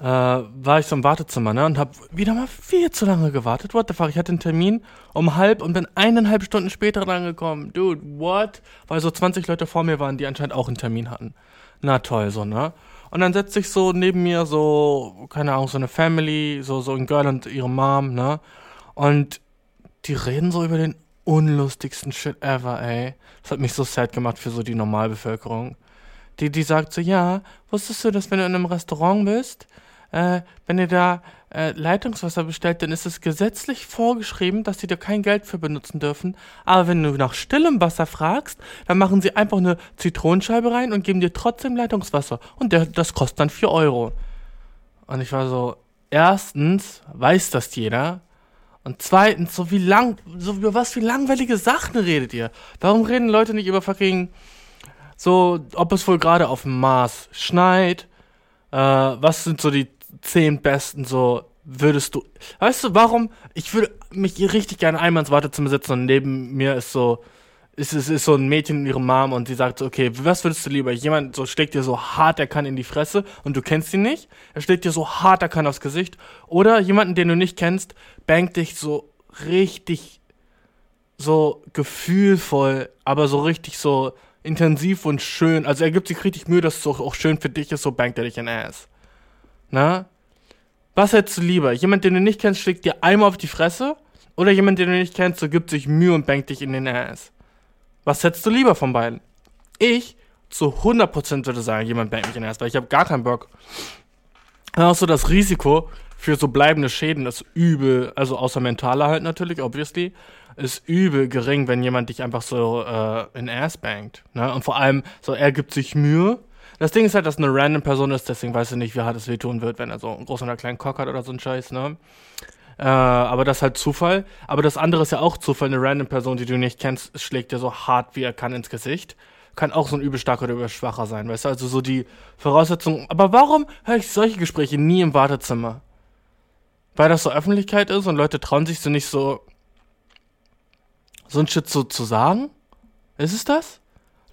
äh, war ich so im Wartezimmer, ne, und hab wieder mal viel zu lange gewartet. What the fuck? Ich hatte einen Termin um halb und bin eineinhalb Stunden später rangekommen. Dude, what? Weil so 20 Leute vor mir waren, die anscheinend auch einen Termin hatten. Na toll, so, ne? Und dann setzt sich so neben mir so, keine Ahnung, so eine Family, so, so ein Girl und ihre Mom, ne? Und die reden so über den unlustigsten Shit ever, ey. Das hat mich so sad gemacht für so die Normalbevölkerung. Die, die sagt so, ja, wusstest du, dass wenn du in einem Restaurant bist, äh, wenn ihr da äh, Leitungswasser bestellt, dann ist es gesetzlich vorgeschrieben, dass sie da kein Geld für benutzen dürfen. Aber wenn du nach stillem Wasser fragst, dann machen sie einfach eine Zitronenscheibe rein und geben dir trotzdem Leitungswasser. Und der, das kostet dann 4 Euro. Und ich war so, erstens weiß das jeder. Und zweitens, so wie lang, so über was für langweilige Sachen redet ihr? Warum reden Leute nicht über fucking, so, ob es wohl gerade auf dem Mars schneit? Äh, was sind so die zehn besten, so, würdest du, weißt du, warum? Ich würde mich richtig gerne einmal ins Wartezimmer setzen und neben mir ist so, ist, ist, ist so ein Mädchen in ihrem Mom und sie sagt so, okay, was würdest du lieber? Jemand so schlägt dir so hart er kann in die Fresse und du kennst ihn nicht. Er schlägt dir so hart er kann aufs Gesicht. Oder jemanden, den du nicht kennst, bangt dich so richtig so gefühlvoll, aber so richtig so intensiv und schön. Also er gibt sich richtig Mühe, dass es auch, auch schön für dich ist, so bangt er dich in Ass. Na? Was hättest du lieber? Jemand, den du nicht kennst, schlägt dir einmal auf die Fresse? Oder jemand, den du nicht kennst, so gibt sich Mühe und bangt dich in den Ass? Was hättest du lieber von beiden? Ich zu 100% würde sagen, jemand bangt mich in den Ass, weil ich habe gar keinen Bock. Dann auch so das Risiko für so bleibende Schäden ist übel, also außer mentaler halt natürlich, obviously, ist übel gering, wenn jemand dich einfach so äh, in Ass bangt. Ne? Und vor allem, so er gibt sich Mühe. Das Ding ist halt, dass eine random Person ist, deswegen weiß ich nicht, wie hart es wehtun wird, wenn er so einen großen oder kleinen Cock hat oder so ein Scheiß, ne? Äh, aber das ist halt Zufall. Aber das andere ist ja auch Zufall. Eine random Person, die du nicht kennst, schlägt dir so hart, wie er kann, ins Gesicht. Kann auch so ein übel starker oder übel schwacher sein, weißt du? Also so die Voraussetzungen. Aber warum höre ich solche Gespräche nie im Wartezimmer? Weil das so Öffentlichkeit ist und Leute trauen sich so nicht so so ein Shit so zu sagen? Ist es das?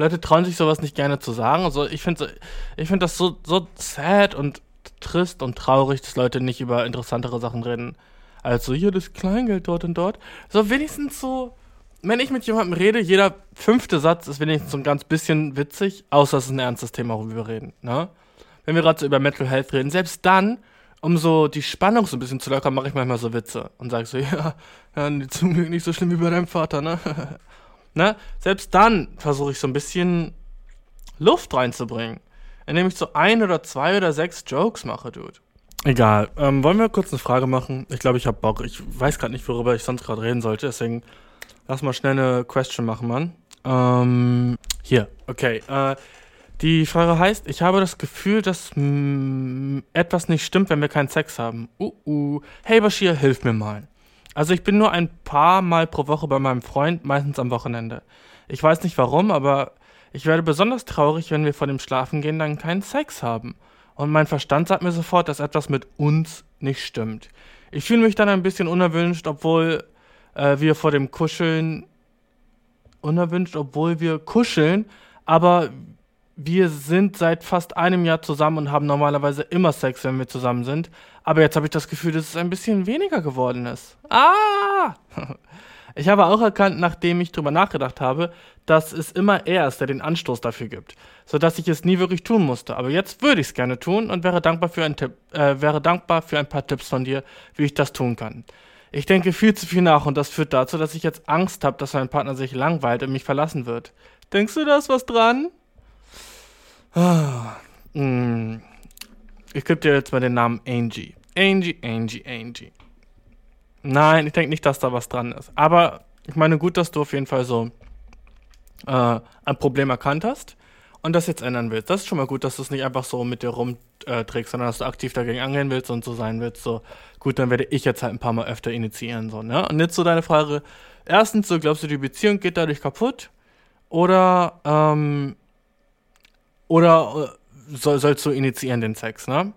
Leute trauen sich sowas nicht gerne zu sagen. Also ich finde ich finde das so, so sad und trist und traurig, dass Leute nicht über interessantere Sachen reden. Also hier das Kleingeld dort und dort. So wenigstens so wenn ich mit jemandem rede, jeder fünfte Satz ist wenigstens so ein ganz bisschen witzig, außer es ist ein ernstes Thema, worüber wir reden. Ne? Wenn wir gerade so über Mental Health reden, selbst dann, um so die Spannung so ein bisschen zu lockern, mache ich manchmal so Witze und sage so, ja, ja, zum Glück nicht so schlimm wie bei deinem Vater, ne? ne? Selbst dann versuche ich so ein bisschen Luft reinzubringen, indem ich so ein oder zwei oder sechs Jokes mache, Dude. Egal. Ähm, wollen wir kurz eine Frage machen? Ich glaube, ich habe Bock. Ich weiß gerade nicht, worüber ich sonst gerade reden sollte. Deswegen lass mal schnell eine Question machen, Mann. Ähm, hier. Okay. Äh, die Frage heißt, ich habe das Gefühl, dass mh, etwas nicht stimmt, wenn wir keinen Sex haben. Uh, uh. Hey Bashir, hilf mir mal. Also ich bin nur ein paar Mal pro Woche bei meinem Freund, meistens am Wochenende. Ich weiß nicht warum, aber ich werde besonders traurig, wenn wir vor dem Schlafengehen dann keinen Sex haben und mein Verstand sagt mir sofort, dass etwas mit uns nicht stimmt. Ich fühle mich dann ein bisschen unerwünscht, obwohl äh, wir vor dem Kuscheln unerwünscht, obwohl wir kuscheln, aber wir sind seit fast einem Jahr zusammen und haben normalerweise immer Sex, wenn wir zusammen sind. Aber jetzt habe ich das Gefühl, dass es ein bisschen weniger geworden ist. Ah! Ich habe auch erkannt, nachdem ich drüber nachgedacht habe, dass es immer er ist, der den Anstoß dafür gibt, sodass ich es nie wirklich tun musste. Aber jetzt würde ich es gerne tun und wäre dankbar für ein Tipp, äh, wäre dankbar für ein paar Tipps von dir, wie ich das tun kann. Ich denke viel zu viel nach und das führt dazu, dass ich jetzt Angst habe, dass mein Partner sich langweilt und mich verlassen wird. Denkst du, da was dran? Ah, hm. Ich gebe dir jetzt mal den Namen Angie. Angie, Angie, Angie. Nein, ich denke nicht, dass da was dran ist. Aber ich meine, gut, dass du auf jeden Fall so äh, ein Problem erkannt hast und das jetzt ändern willst. Das ist schon mal gut, dass du es nicht einfach so mit dir rumträgst, sondern dass du aktiv dagegen angehen willst und so sein willst. So, gut, dann werde ich jetzt halt ein paar Mal öfter initiieren. So, ne? Und jetzt so deine Frage. Erstens, so glaubst du, die Beziehung geht dadurch kaputt? Oder, ähm, oder äh, soll, sollst du initiieren den Sex, ne?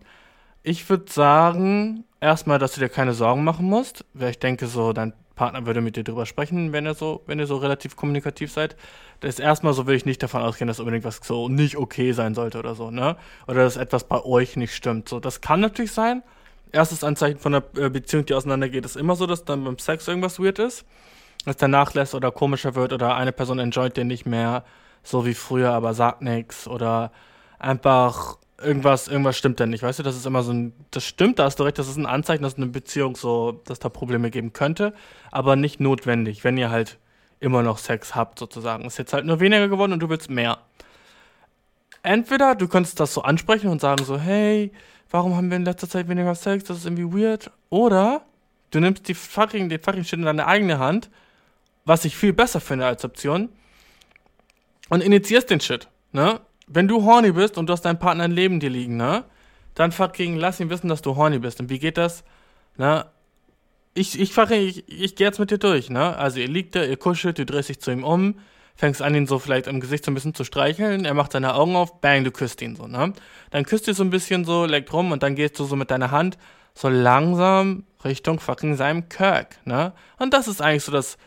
Ich würde sagen, erstmal, dass du dir keine Sorgen machen musst, weil ich denke, so dein Partner würde mit dir drüber sprechen, wenn er so, wenn ihr so relativ kommunikativ seid. Das ist erstmal so, will ich nicht davon ausgehen, dass unbedingt was so nicht okay sein sollte oder so, ne? Oder dass etwas bei euch nicht stimmt. So, das kann natürlich sein. Erstes Anzeichen von einer äh, Beziehung, die auseinandergeht, ist immer so, dass dann beim Sex irgendwas weird ist. Dass der nachlässt oder komischer wird oder eine Person enjoyt den nicht mehr, so wie früher, aber sagt nichts oder einfach irgendwas, irgendwas stimmt denn nicht, weißt du? Das ist immer so ein, das stimmt, da hast du recht, das ist ein Anzeichen, dass eine Beziehung so, dass da Probleme geben könnte, aber nicht notwendig, wenn ihr halt immer noch Sex habt, sozusagen. Ist jetzt halt nur weniger geworden und du willst mehr. Entweder du könntest das so ansprechen und sagen so, hey, warum haben wir in letzter Zeit weniger Sex? Das ist irgendwie weird. Oder du nimmst die fucking, den fucking Shit in deine eigene Hand, was ich viel besser finde als Option, und initiierst den Shit, ne? wenn du horny bist und du hast deinen Partner ein Leben dir liegen, ne? Dann fucking lass ihn wissen, dass du horny bist. Und wie geht das? Ne? Ich, ich, ich, ich gehe jetzt mit dir durch, ne? Also ihr liegt da, ihr kuschelt, du drehst dich zu ihm um, fängst an, ihn so vielleicht im Gesicht so ein bisschen zu streicheln, er macht seine Augen auf, bang, du küsst ihn so, ne? Dann küsst ihr so ein bisschen so, leckt rum und dann gehst du so mit deiner Hand so langsam Richtung fucking seinem Kirk, ne? Und das ist eigentlich so das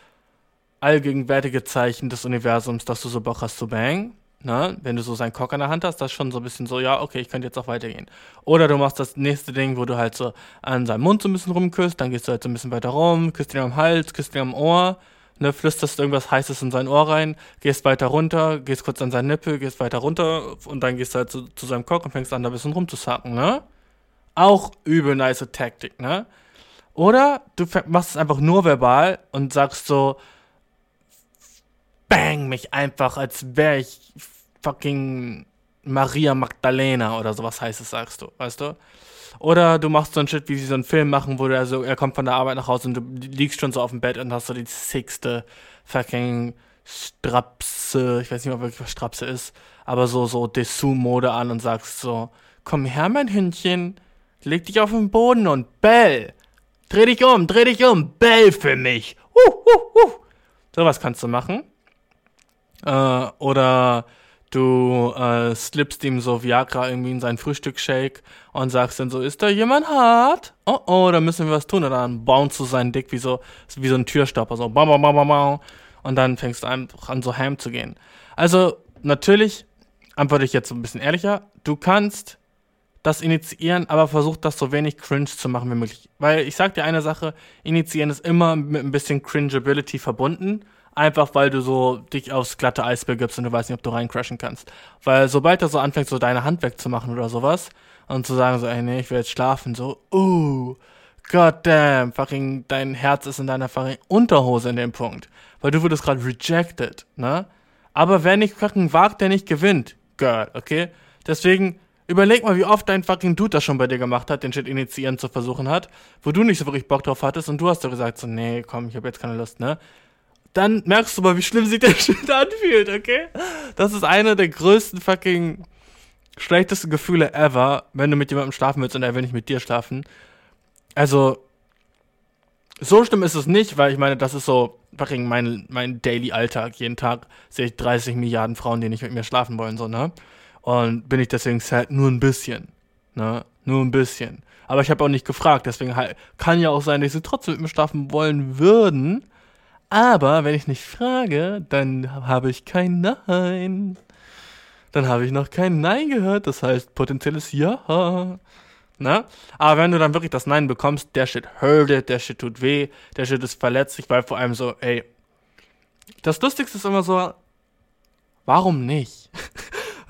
allgegenwärtige Zeichen des Universums, dass du so Bock hast zu bang ne, wenn du so seinen Cock in der Hand hast, das ist schon so ein bisschen so, ja, okay, ich könnte jetzt auch weitergehen. Oder du machst das nächste Ding, wo du halt so an seinem Mund so ein bisschen rumküsst, dann gehst du halt so ein bisschen weiter rum, küsst ihn am Hals, küsst ihn am Ohr, ne, flüsterst irgendwas Heißes in sein Ohr rein, gehst weiter runter, gehst kurz an seinen Nippel, gehst weiter runter und dann gehst du halt zu, zu seinem Cock und fängst an, da ein bisschen rumzusacken, ne? Auch übel nice Taktik, ne? Oder du machst es einfach nur verbal und sagst so, bang mich einfach, als wäre ich fucking Maria Magdalena oder sowas heißt es, sagst du, weißt du? Oder du machst so ein Shit, wie sie so einen Film machen, wo er so, er kommt von der Arbeit nach Hause und du liegst schon so auf dem Bett und hast so die sixte fucking Strapse, ich weiß nicht mal wirklich, was Strapse ist, aber so, so Dessous-Mode an und sagst so, komm her, mein Hündchen, leg dich auf den Boden und bell. Dreh dich um, dreh dich um, bell für mich. Uh, uh, uh. Sowas kannst du machen. Äh, oder du äh, slippst ihm so Viagra irgendwie in seinen Frühstücksshake und sagst dann so, ist da jemand hart? Oh oh, da müssen wir was tun. Und dann bounce du seinen Dick wie so, wie so ein Türstopper, so bam, bam, bam, bam, bam. Und dann fängst du einfach an, so heim zu gehen. Also, natürlich, antworte ich jetzt so ein bisschen ehrlicher, du kannst das initiieren, aber versucht das so wenig cringe zu machen wie möglich. Weil ich sag dir eine Sache, initiieren ist immer mit ein bisschen Cringeability verbunden. Einfach weil du so dich aufs glatte Eis begibst und du weißt nicht, ob du reincrashen kannst. Weil sobald du so anfängst, so deine Hand wegzumachen oder sowas und zu sagen so, ey, nee, ich will jetzt schlafen, so, uh, goddamn, fucking, dein Herz ist in deiner fucking Unterhose in dem Punkt. Weil du wurdest gerade rejected, ne? Aber wer nicht fucking wagt, der nicht gewinnt, Girl, okay? Deswegen, überleg mal, wie oft dein fucking Dude das schon bei dir gemacht hat, den Shit initiieren zu versuchen hat, wo du nicht so wirklich Bock drauf hattest und du hast doch gesagt so, nee, komm, ich hab jetzt keine Lust, ne? Dann merkst du mal, wie schlimm sich der Shit anfühlt, okay? Das ist einer der größten fucking schlechtesten Gefühle ever, wenn du mit jemandem schlafen willst und er will nicht mit dir schlafen. Also, so schlimm ist es nicht, weil ich meine, das ist so fucking mein, mein Daily Alltag. Jeden Tag sehe ich 30 Milliarden Frauen, die nicht mit mir schlafen wollen, so, ne? Und bin ich deswegen sad nur ein bisschen, ne? Nur ein bisschen. Aber ich habe auch nicht gefragt, deswegen halt, kann ja auch sein, dass sie trotzdem mit mir schlafen wollen würden. Aber wenn ich nicht frage, dann habe ich kein Nein. Dann habe ich noch kein Nein gehört, das heißt potenzielles Ja. Ne? Aber wenn du dann wirklich das Nein bekommst, der Shit hurtet, der Shit tut weh, der Shit ist verletzlich, weil vor allem so, ey, das Lustigste ist immer so, warum nicht?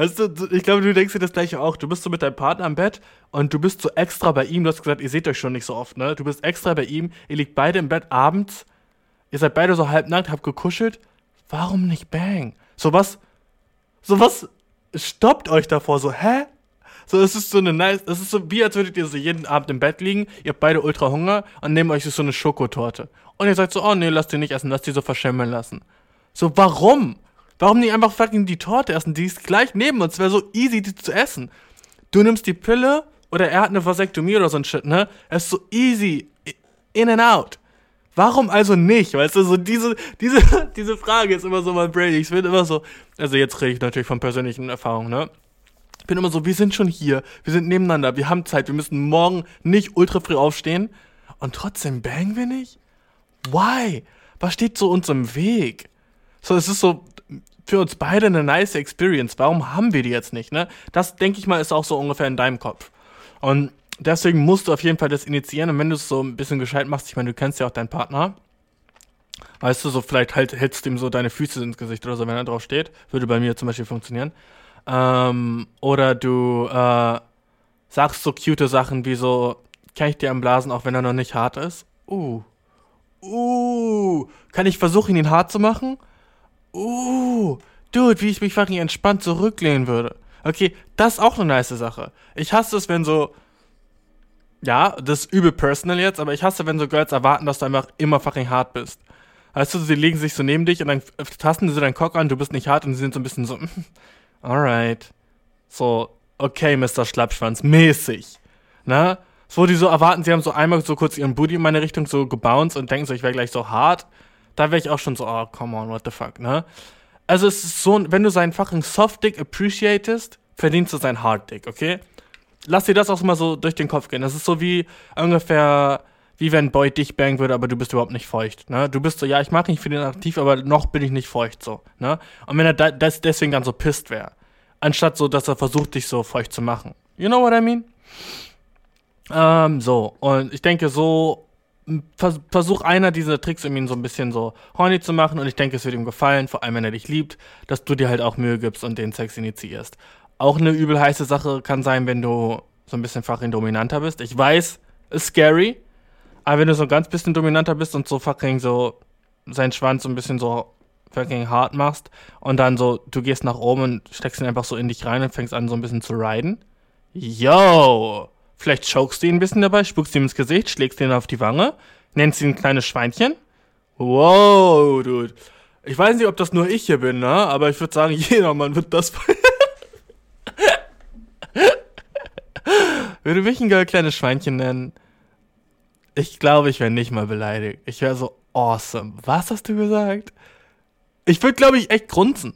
Also, ich glaube, du denkst dir das gleiche auch. Du bist so mit deinem Partner im Bett und du bist so extra bei ihm. Du hast gesagt, ihr seht euch schon nicht so oft, ne? Du bist extra bei ihm, ihr liegt beide im Bett abends, ihr seid beide so halbnackt, habt gekuschelt. Warum nicht Bang? So was, so was stoppt euch davor, so, hä? So, es ist so eine nice, es ist so wie, als würdet ihr so jeden Abend im Bett liegen, ihr habt beide ultra Hunger und nehmt euch so eine Schokotorte. Und ihr sagt so, oh nee, lasst die nicht essen, lasst die so verschimmeln lassen. So, warum? Warum nicht einfach fucking die Torte essen? Die ist gleich neben uns, wäre so easy, die zu essen. Du nimmst die Pille oder er hat eine Vasektomie oder so ein Shit, ne? Es ist so easy, in and out. Warum also nicht? Weißt du, so diese, diese, diese Frage ist immer so mein Brain. Ich bin immer so, also jetzt rede ich natürlich von persönlichen Erfahrungen, ne? bin immer so, wir sind schon hier, wir sind nebeneinander, wir haben Zeit, wir müssen morgen nicht ultra früh aufstehen und trotzdem bangen wir nicht? Why? Was steht so uns im Weg? So, es ist so für uns beide eine nice Experience. Warum haben wir die jetzt nicht, ne? Das, denke ich mal, ist auch so ungefähr in deinem Kopf. Und deswegen musst du auf jeden Fall das initiieren. Und wenn du es so ein bisschen gescheit machst, ich meine, du kennst ja auch deinen Partner. Weißt du, so vielleicht halt hältst du ihm so deine Füße ins Gesicht oder so, wenn er drauf steht. Würde bei mir zum Beispiel funktionieren. Ähm, oder du äh, sagst so cute Sachen wie so, kann ich dir am Blasen, auch wenn er noch nicht hart ist? Uh. Uh. Kann ich versuchen, ihn hart zu machen? Uh. Dude, wie ich mich fucking entspannt zurücklehnen würde. Okay, das ist auch eine nice Sache. Ich hasse es, wenn so. Ja, das ist übel personal jetzt, aber ich hasse, wenn so Girls erwarten, dass du einfach immer fucking hart bist. Weißt du, sie legen sich so neben dich und dann tasten sie deinen Cock an, du bist nicht hart und sie sind so ein bisschen so, alright. So, okay, Mr. Schlappschwanz, mäßig. Ne? So, die so erwarten, sie haben so einmal so kurz ihren Booty in meine Richtung so gebounced und denken so, ich wäre gleich so hart. Da wäre ich auch schon so, oh, come on, what the fuck, ne? Also es ist so, wenn du seinen fucking Soft-Dick appreciatest, verdienst du sein Hard-Dick, okay? Lass dir das auch mal so durch den Kopf gehen. Das ist so wie ungefähr, wie wenn Boy dich bangen würde, aber du bist überhaupt nicht feucht, ne? Du bist so, ja, ich mag nicht für den aktiv, aber noch bin ich nicht feucht, so, ne? Und wenn er da, das deswegen dann so pisst wäre, anstatt so, dass er versucht, dich so feucht zu machen. You know what I mean? Ähm, so, und ich denke, so vers versuch einer dieser Tricks, um ihn so ein bisschen so horny zu machen und ich denke, es wird ihm gefallen, vor allem wenn er dich liebt, dass du dir halt auch Mühe gibst und den Sex initiierst. Auch eine übel heiße Sache kann sein, wenn du so ein bisschen fucking dominanter bist. Ich weiß, ist scary, aber wenn du so ein ganz bisschen dominanter bist und so fucking so seinen Schwanz so ein bisschen so fucking hart machst und dann so, du gehst nach oben und steckst ihn einfach so in dich rein und fängst an so ein bisschen zu riden. Yo! Vielleicht chokst du ihn ein bisschen dabei, spuckst ihm ins Gesicht, schlägst ihn auf die Wange, nennst ihn ein kleines Schweinchen. Wow, dude. Ich weiß nicht, ob das nur ich hier bin, ne? Aber ich würde sagen, jeder Mann wird das. würde mich ein kleines Schweinchen nennen. Ich glaube, ich wäre nicht mal beleidigt. Ich wäre so awesome. Was hast du gesagt? Ich würde, glaube ich, echt grunzen.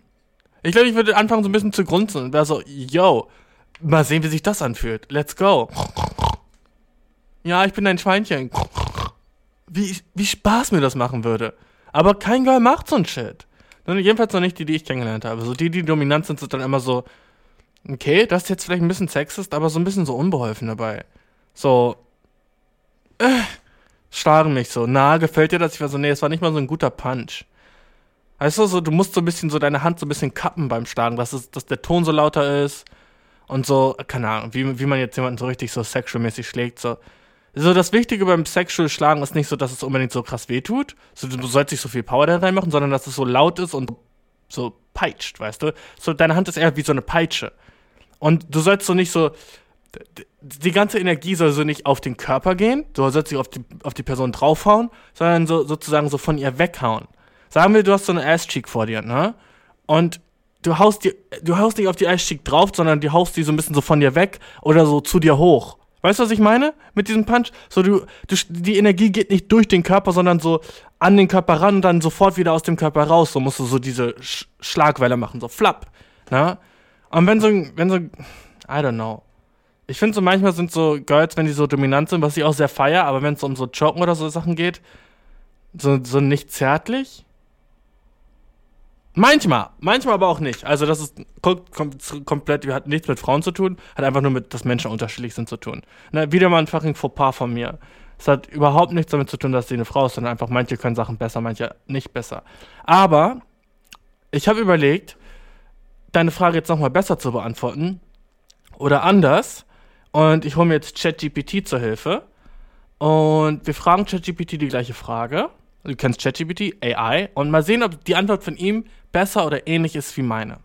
Ich glaube, ich würde anfangen, so ein bisschen zu grunzen und wäre so, yo, mal sehen, wie sich das anfühlt. Let's go. Ja, ich bin ein Schweinchen. Wie, wie Spaß mir das machen würde. Aber kein Girl macht so ein Shit. Jedenfalls noch nicht die, die ich kennengelernt habe. So die, die dominant sind, sind dann immer so, Okay, das ist jetzt vielleicht ein bisschen sexist, aber so ein bisschen so unbeholfen dabei. So, äh, schlagen mich so. Na, gefällt dir das? Ich war so, nee, es war nicht mal so ein guter Punch. Weißt du, so, du musst so ein bisschen so deine Hand so ein bisschen kappen beim Schlagen, dass, es, dass der Ton so lauter ist und so, keine Ahnung, wie, wie man jetzt jemanden so richtig so sexualmäßig schlägt, so. So, das Wichtige beim Sexual Schlagen ist nicht so, dass es unbedingt so krass wehtut. So, du sollst nicht so viel Power da reinmachen, sondern dass es so laut ist und so peitscht, weißt du? So, deine Hand ist eher wie so eine Peitsche. Und du sollst so nicht so, die ganze Energie soll so nicht auf den Körper gehen, du sollst nicht auf die, auf die Person draufhauen, sondern so, sozusagen so von ihr weghauen. Sagen wir, du hast so eine Ass-Cheek vor dir, ne? Und du haust, die, du haust nicht auf die Ass-Cheek drauf, sondern du haust die so ein bisschen so von dir weg oder so zu dir hoch. Weißt du, was ich meine mit diesem Punch? So, du, du, die Energie geht nicht durch den Körper, sondern so an den Körper ran und dann sofort wieder aus dem Körper raus. So musst du so diese Sch Schlagwelle machen, so flapp. Ne? Und wenn so, wenn so, I don't know. Ich finde so manchmal sind so Girls, wenn die so dominant sind, was ich auch sehr feier, aber wenn es um so Choken oder so Sachen geht, so, so nicht zärtlich. Manchmal, manchmal aber auch nicht. Also das ist kom kom komplett, hat nichts mit Frauen zu tun, hat einfach nur mit, dass Menschen unterschiedlich sind zu tun. Ne, wieder mal ein fucking Fauxpas von mir. Es hat überhaupt nichts damit zu tun, dass sie eine Frau ist, sondern einfach manche können Sachen besser, manche nicht besser. Aber ich habe überlegt, deine Frage jetzt nochmal besser zu beantworten oder anders. Und ich hole mir jetzt ChatGPT zur Hilfe. Und wir fragen ChatGPT die gleiche Frage. Du kennst ChatGPT, AI. Und mal sehen, ob die Antwort von ihm besser oder ähnlich ist wie meine.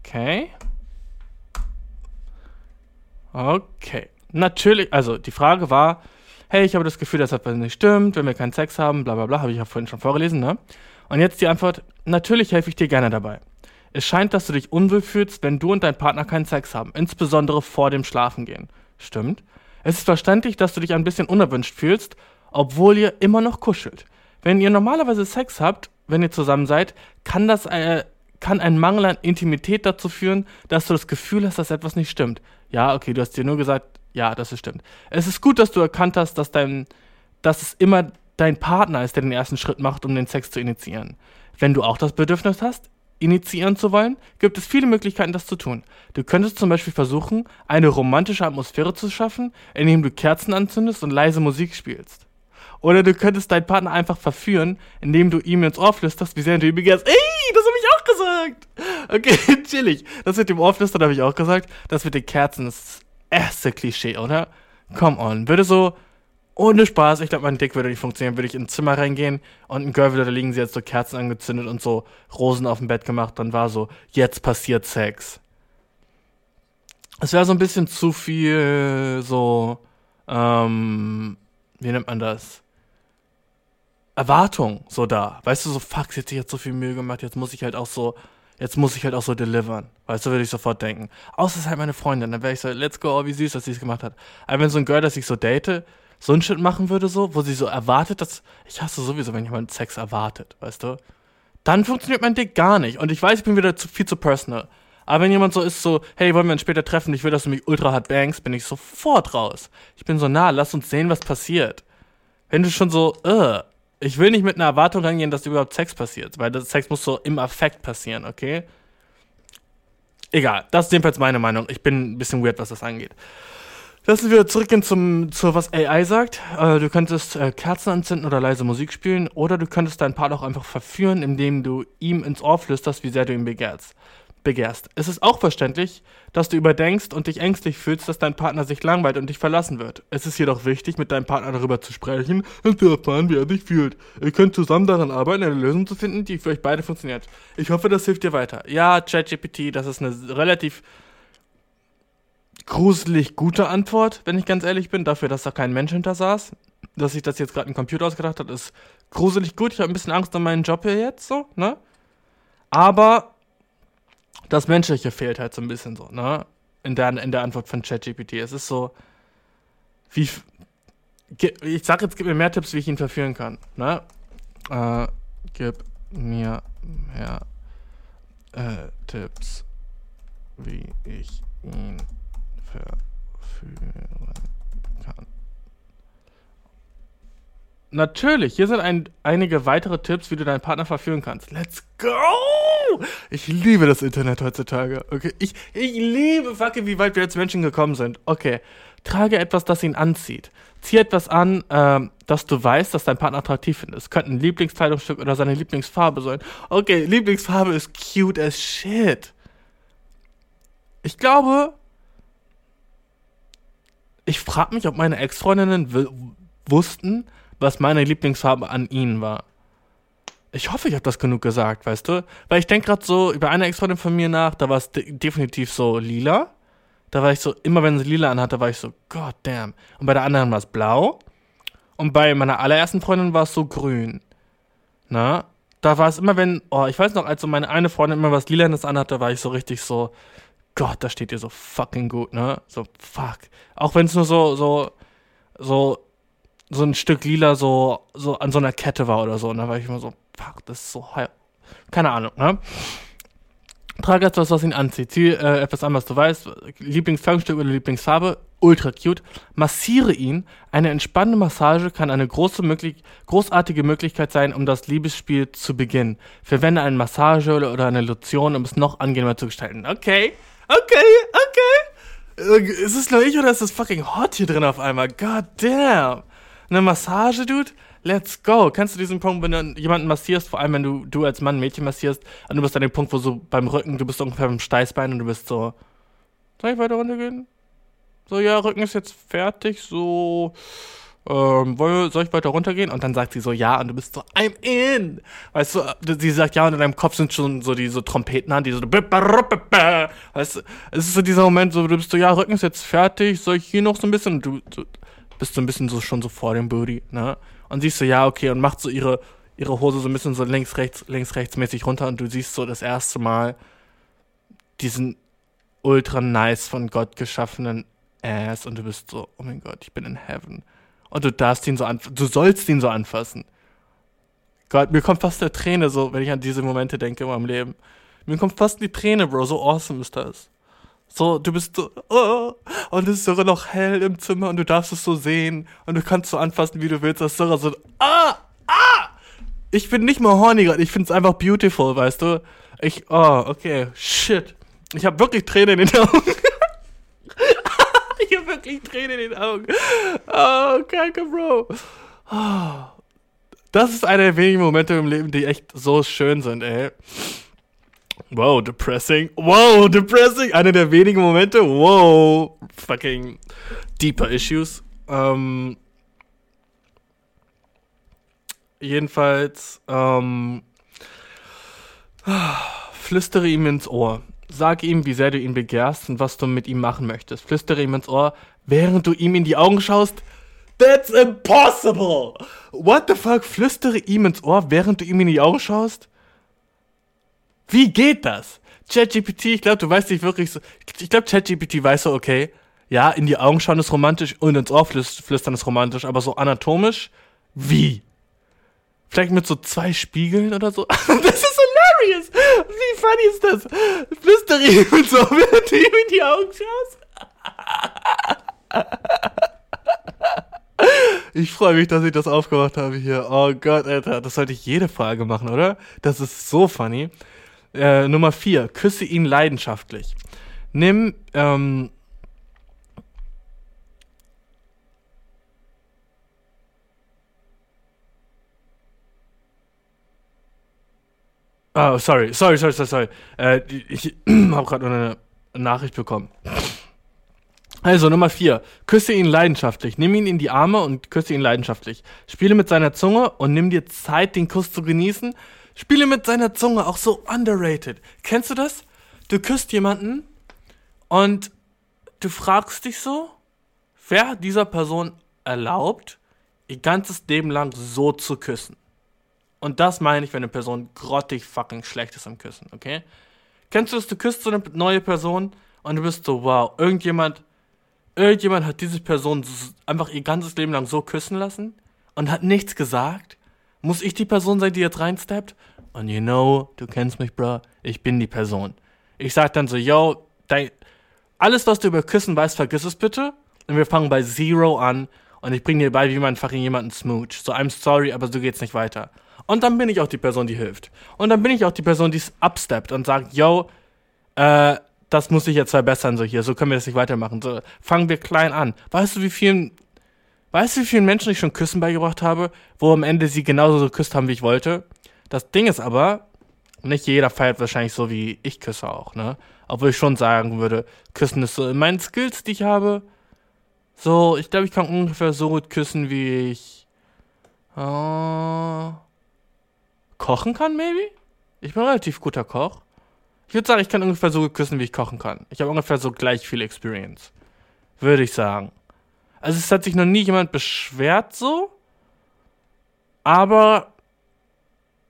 Okay. Okay. Natürlich, also die Frage war, hey, ich habe das Gefühl, dass etwas nicht stimmt, wenn wir keinen Sex haben, bla bla bla, habe ich ja vorhin schon vorgelesen, ne? Und jetzt die Antwort, natürlich helfe ich dir gerne dabei. Es scheint, dass du dich unwohl fühlst, wenn du und dein Partner keinen Sex haben, insbesondere vor dem Schlafengehen. Stimmt. Es ist verständlich, dass du dich ein bisschen unerwünscht fühlst, obwohl ihr immer noch kuschelt. Wenn ihr normalerweise Sex habt, wenn ihr zusammen seid, kann das äh, kann ein Mangel an Intimität dazu führen, dass du das Gefühl hast, dass etwas nicht stimmt. Ja, okay, du hast dir nur gesagt, ja, das ist stimmt. Es ist gut, dass du erkannt hast, dass dein, dass es immer dein Partner ist, der den ersten Schritt macht, um den Sex zu initiieren. Wenn du auch das Bedürfnis hast, initiieren zu wollen, gibt es viele Möglichkeiten, das zu tun. Du könntest zum Beispiel versuchen, eine romantische Atmosphäre zu schaffen, indem du Kerzen anzündest und leise Musik spielst. Oder du könntest deinen Partner einfach verführen, indem du ihm ins Ohr flüsterst, wie sehr du ihn begehrst. Ey, das habe ich auch gesagt. Okay, chillig. Das mit dem Ohrflüstern habe ich auch gesagt. Das mit den Kerzen ist das erste Klischee, oder? Come on. Würde so ohne Spaß, ich glaube, mein Dick würde nicht funktionieren, würde ich ins Zimmer reingehen und ein Girl würde da liegen, sie hat so Kerzen angezündet und so Rosen auf dem Bett gemacht, dann war so, jetzt passiert Sex. Es wäre so ein bisschen zu viel so, ähm, wie nennt man das? Erwartung so da. Weißt du, so, fuck, sie hat sich jetzt so viel Mühe gemacht, jetzt muss ich halt auch so, jetzt muss ich halt auch so delivern. Weißt du, würde ich sofort denken. Außer es ist halt meine Freundin, dann wäre ich so, let's go, oh, wie süß, dass sie es gemacht hat. Aber wenn so ein Girl, das ich so date, so einen Shit machen würde, so, wo sie so erwartet, dass. Ich hasse sowieso, wenn jemand Sex erwartet, weißt du? Dann funktioniert mein Dick gar nicht. Und ich weiß, ich bin wieder zu, viel zu personal. Aber wenn jemand so ist, so, hey, wollen wir uns später treffen, ich will, dass du mich ultra hart bangst, bin ich sofort raus. Ich bin so, na, lass uns sehen, was passiert. Wenn du schon so, äh, ich will nicht mit einer Erwartung rangehen, dass überhaupt Sex passiert, weil das Sex muss so im Affekt passieren, okay? Egal, das ist jedenfalls meine Meinung. Ich bin ein bisschen weird, was das angeht. Lassen wir zurückgehen zum, zu was AI sagt. Äh, du könntest äh, Kerzen anzünden oder leise Musik spielen oder du könntest deinen Partner auch einfach verführen, indem du ihm ins Ohr flüsterst, wie sehr du ihn begehrst. begehrst. Es ist auch verständlich, dass du überdenkst und dich ängstlich fühlst, dass dein Partner sich langweilt und dich verlassen wird. Es ist jedoch wichtig, mit deinem Partner darüber zu sprechen und zu erfahren, wie er sich fühlt. Ihr könnt zusammen daran arbeiten, eine Lösung zu finden, die für euch beide funktioniert. Ich hoffe, das hilft dir weiter. Ja, ChatGPT, das ist eine relativ gruselig gute Antwort, wenn ich ganz ehrlich bin, dafür, dass da kein Mensch hinter saß. Dass sich das jetzt gerade ein Computer ausgedacht hat, ist gruselig gut. Ich habe ein bisschen Angst um meinen Job hier jetzt, so, ne? Aber das Menschliche fehlt halt so ein bisschen so, ne? In der, in der Antwort von ChatGPT. Es ist so, wie. Ich sag jetzt, gib mir mehr Tipps, wie ich ihn verführen kann, ne? Äh, gib mir mehr äh, Tipps, wie ich ihn verführen kann. natürlich. Hier sind ein, einige weitere Tipps, wie du deinen Partner verführen kannst. Let's go! Ich liebe das Internet heutzutage. Okay, ich, ich liebe fucking, wie weit wir als Menschen gekommen sind. Okay, trage etwas, das ihn anzieht. Zieh etwas an, ähm, dass du weißt, dass dein Partner attraktiv findest. Es könnte ein Lieblingskleidungsstück oder seine Lieblingsfarbe sein. Okay, Lieblingsfarbe ist cute as shit. Ich glaube, ich frage mich, ob meine Ex-Freundinnen wussten, was meine Lieblingsfarbe an ihnen war. Ich hoffe, ich habe das genug gesagt, weißt du? Weil ich denke gerade so über eine Ex-Freundin von mir nach, da war es de definitiv so lila. Da war ich so, immer wenn sie lila anhatte, war ich so, god damn. Und bei der anderen war es blau. Und bei meiner allerersten Freundin war es so grün. Na? Da war es immer, wenn, oh, ich weiß noch, als so meine eine Freundin immer was Lilanes anhatte, war ich so richtig so, Gott, da steht ihr so fucking gut, ne? So, fuck. Auch wenn es nur so, so, so, so ein Stück lila so, so an so einer Kette war oder so. Da war ich immer so, fuck, das ist so heil. Keine Ahnung, ne? Trage etwas, was ihn anzieht. Zieh äh, etwas an, was du weißt. Lieblingskleidungsstück oder Lieblingsfarbe. Ultra cute. Massiere ihn. Eine entspannende Massage kann eine große möglich großartige Möglichkeit sein, um das Liebesspiel zu beginnen. Verwende eine Massage oder eine Lotion, um es noch angenehmer zu gestalten. Okay. Okay, okay. Äh, ist es nur ich oder ist das fucking hot hier drin auf einmal? God damn. Eine Massage, Dude? Let's go. Kennst du diesen Punkt, wenn du jemanden massierst, vor allem wenn du, du als Mann Mädchen massierst, und du bist an dem Punkt, wo so beim Rücken, du bist ungefähr beim Steißbein und du bist so, soll ich weiter runtergehen? So, ja, Rücken ist jetzt fertig, so, ähm, soll ich weiter runtergehen? Und dann sagt sie so, ja, und du bist so, I'm in. Weißt du, sie sagt ja, und in deinem Kopf sind schon so diese Trompeten an, die so, weißt du, es ist so dieser Moment, so, du bist so, ja, Rücken ist jetzt fertig, soll ich hier noch so ein bisschen, und du, du bist so ein bisschen so schon so vor dem Booty, ne? Und siehst so, ja, okay, und macht so ihre, ihre Hose so ein bisschen so links, rechts, links, rechts mäßig runter und du siehst so das erste Mal diesen ultra nice von Gott geschaffenen Ass und du bist so, oh mein Gott, ich bin in Heaven. Und du darfst ihn so anfassen, du sollst ihn so anfassen. Gott, mir kommt fast der Träne so, wenn ich an diese Momente denke in meinem Leben. Mir kommt fast die Träne, Bro, so awesome ist das. So, du bist so, oh, und es ist sogar noch hell im Zimmer und du darfst es so sehen und du kannst so anfassen, wie du willst. Das ist sogar so, ah, ah! Ich bin nicht mal horny gerade, ich finde es einfach beautiful, weißt du? Ich, oh, okay, shit. Ich habe wirklich Tränen in den Augen. ich habe wirklich Tränen in den Augen. Oh, kacke, Bro. Das ist einer der wenigen Momente im Leben, die echt so schön sind, ey. Wow, depressing. Wow, depressing. Einer der wenigen Momente. Wow. Fucking deeper Issues. Ähm, jedenfalls, ähm, flüstere ihm ins Ohr. Sag ihm, wie sehr du ihn begehrst und was du mit ihm machen möchtest. Flüstere ihm ins Ohr, während du ihm in die Augen schaust. That's impossible! What the fuck? Flüstere ihm ins Ohr, während du ihm in die Augen schaust? Wie geht das? ChatGPT, ich glaube, du weißt nicht wirklich so. Ich glaube, ChatGPT weiß so, okay, ja, in die Augen schauen ist romantisch und ins Ohr flüstern ist romantisch, aber so anatomisch, wie? Vielleicht mit so zwei Spiegeln oder so? das ist hilarious! Wie funny ist das? Flüstere ihm und so, während du ihm in die Augen schaust. Ich freue mich, dass ich das aufgemacht habe hier. Oh Gott, Alter, das sollte ich jede Frage machen, oder? Das ist so funny. Äh, Nummer 4. Küsse ihn leidenschaftlich. Nimm, ähm, Oh, sorry, sorry, sorry, sorry, sorry. Äh, ich habe gerade eine Nachricht bekommen. Also Nummer 4. Küsse ihn leidenschaftlich. Nimm ihn in die Arme und küsse ihn leidenschaftlich. Spiele mit seiner Zunge und nimm dir Zeit, den Kuss zu genießen. Spiele mit seiner Zunge, auch so underrated. Kennst du das? Du küsst jemanden und du fragst dich so, wer dieser Person erlaubt, ihr ganzes Leben lang so zu küssen. Und das meine ich, wenn eine Person grottig fucking schlecht ist am Küssen, okay? Kennst du das, du küsst so eine neue Person und du bist so, wow, irgendjemand, irgendjemand hat diese Person einfach ihr ganzes Leben lang so küssen lassen und hat nichts gesagt muss ich die Person sein, die jetzt reinsteppt? Und you know, du kennst mich, bro, ich bin die Person. Ich sag dann so, yo, dein, alles, was du über Küssen weißt, vergiss es bitte. Und wir fangen bei Zero an. Und ich bringe dir bei, wie man fucking jemanden smooch. So, I'm sorry, aber so geht's nicht weiter. Und dann bin ich auch die Person, die hilft. Und dann bin ich auch die Person, die upsteppt und sagt, yo, äh, das muss ich jetzt verbessern, so hier, so können wir das nicht weitermachen. So, fangen wir klein an. Weißt du, wie vielen, weißt du, wie vielen Menschen ich schon Küssen beigebracht habe, wo am Ende sie genauso so geküsst haben, wie ich wollte? Das Ding ist aber, nicht jeder feiert wahrscheinlich so, wie ich küsse auch, ne? Obwohl ich schon sagen würde, Küssen ist so in meinen Skills, die ich habe. So, ich glaube, ich kann ungefähr so gut küssen, wie ich äh, kochen kann, maybe? Ich bin ein relativ guter Koch. Ich würde sagen, ich kann ungefähr so küssen, wie ich kochen kann. Ich habe ungefähr so gleich viel Experience. Würde ich sagen. Also es hat sich noch nie jemand beschwert so. Aber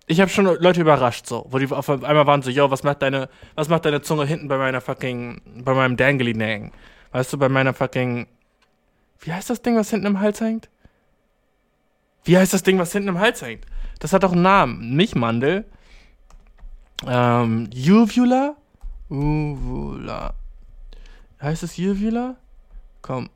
ich habe schon Leute überrascht so, wo die auf einmal waren so, yo, was macht deine, was macht deine Zunge hinten bei meiner fucking, bei meinem Dangly Nang? Weißt du, bei meiner fucking, wie heißt das Ding, was hinten im Hals hängt? Wie heißt das Ding, was hinten im Hals hängt? Das hat doch einen Namen, nicht Mandel. Ähm, Uvula? Uvula. Heißt es Uvula? Komm.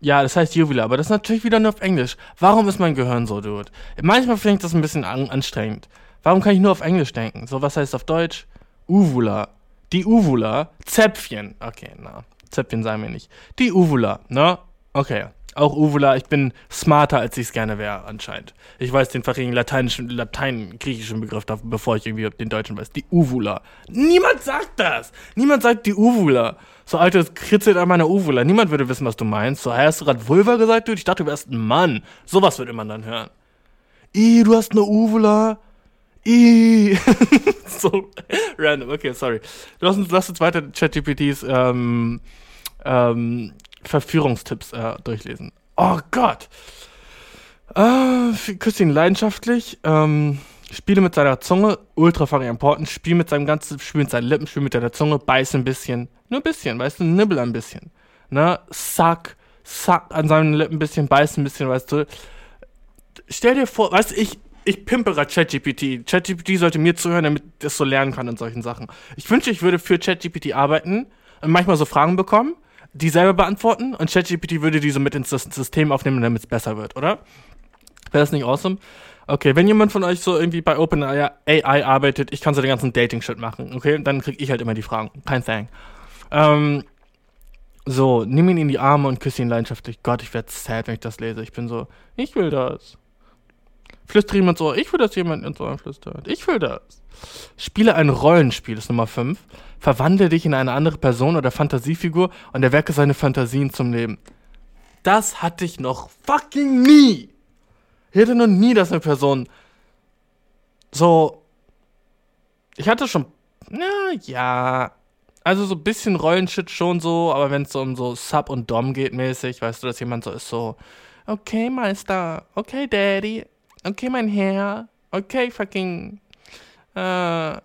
Ja, das heißt Uvula, aber das ist natürlich wieder nur auf Englisch. Warum ist mein Gehirn so, dude? Manchmal finde ich das ein bisschen an anstrengend. Warum kann ich nur auf Englisch denken? So, was heißt auf Deutsch? Uvula. Die Uvula. Zäpfchen. Okay, na. Zäpfchen sagen wir nicht. Die Uvula, ne? Okay. Auch Uvula, ich bin smarter, als ich es gerne wäre, anscheinend. Ich weiß den fucking lateinischen, latein-griechischen Begriff, bevor ich irgendwie den deutschen weiß. Die Uvula. Niemand sagt das! Niemand sagt die Uvula. So, Alter, das kritzelt an meiner Uvula. Niemand würde wissen, was du meinst. So, hast du gerade Vulva gesagt, dude? Ich dachte, du wärst ein Mann. Sowas würde man dann hören. Ih, du hast eine Uvula. Ih. so, random. Okay, sorry. Lass uns, lass uns weiter ChatGPTs, ähm, ähm, Verführungstipps äh, durchlesen. Oh Gott. Äh, küsst ihn leidenschaftlich. Ähm, spiele mit seiner Zunge, ultra fucking important. Spiel mit seinem ganzen, spiel mit seinen Lippen, spiel mit der Zunge, beiß ein bisschen. Nur ein bisschen, weißt du, nibbel ein bisschen. Ne? Suck, suck an seinen Lippen ein bisschen, beiß ein bisschen, weißt du. Stell dir vor, weißt du, ich, ich pimpe ChatGPT. ChatGPT sollte mir zuhören, damit das so lernen kann in solchen Sachen. Ich wünsche, ich würde für ChatGPT arbeiten und manchmal so Fragen bekommen die selber beantworten und ChatGPT würde die so mit ins System aufnehmen, damit es besser wird, oder? Wäre das nicht awesome? Okay, wenn jemand von euch so irgendwie bei OpenAI arbeitet, ich kann so den ganzen Dating-Shit machen, okay? Dann krieg ich halt immer die Fragen. Kein Thing. Ähm, so, nimm ihn in die Arme und küsse ihn leidenschaftlich. Gott, ich werde sad, wenn ich das lese. Ich bin so, ich will das. Flüstert jemand so, ich will, dass jemand ins Ohr flüstert. Ich will das. Spiele ein Rollenspiel, ist Nummer 5. Verwandle dich in eine andere Person oder Fantasiefigur und erwecke seine Fantasien zum Leben. Das hatte ich noch fucking nie. Ich hatte noch nie, dass eine Person so. Ich hatte schon. Na ja. Also so ein bisschen Rollenshit schon so, aber wenn es so um so Sub und Dom geht mäßig, weißt du, dass jemand so ist so. Okay, Meister. Okay, Daddy. Okay, mein Herr. Okay, fucking äh,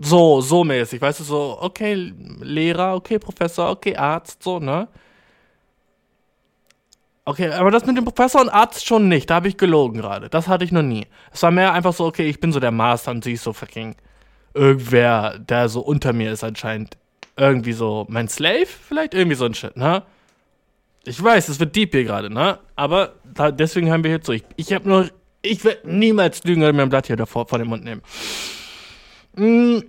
so, so mäßig, weißt du, so, okay, Lehrer, okay, Professor, okay, Arzt, so, ne? Okay, aber das mit dem Professor und Arzt schon nicht, da habe ich gelogen gerade. Das hatte ich noch nie. Es war mehr einfach so, okay, ich bin so der Master und sie ist so fucking irgendwer, der so unter mir ist anscheinend. Irgendwie so mein Slave, vielleicht irgendwie so ein Shit, ne? Ich weiß, es wird deep hier gerade, ne? Aber da, deswegen haben wir jetzt so. Ich, habe nur ich werde niemals lügen oder mir ein Blatt hier davor vor den Mund nehmen. Mm,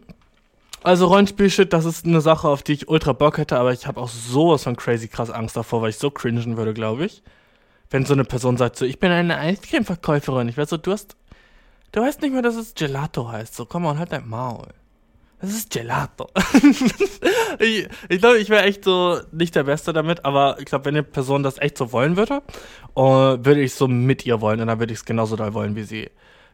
also Rollenspiel-Shit, das ist eine Sache, auf die ich ultra Bock hätte, aber ich habe auch sowas von crazy krass Angst davor, weil ich so cringen würde, glaube ich. Wenn so eine Person sagt so, ich bin eine Eiscreme-Verkäuferin. Ich weiß so, du hast, du weißt nicht mehr, dass es Gelato heißt. So, komm mal, halt dein Maul. Das ist Gelato. ich ich glaube, ich wäre echt so nicht der Beste damit, aber ich glaube, wenn eine Person das echt so wollen würde, uh, würde ich so mit ihr wollen und dann würde ich es genauso da wollen wie sie.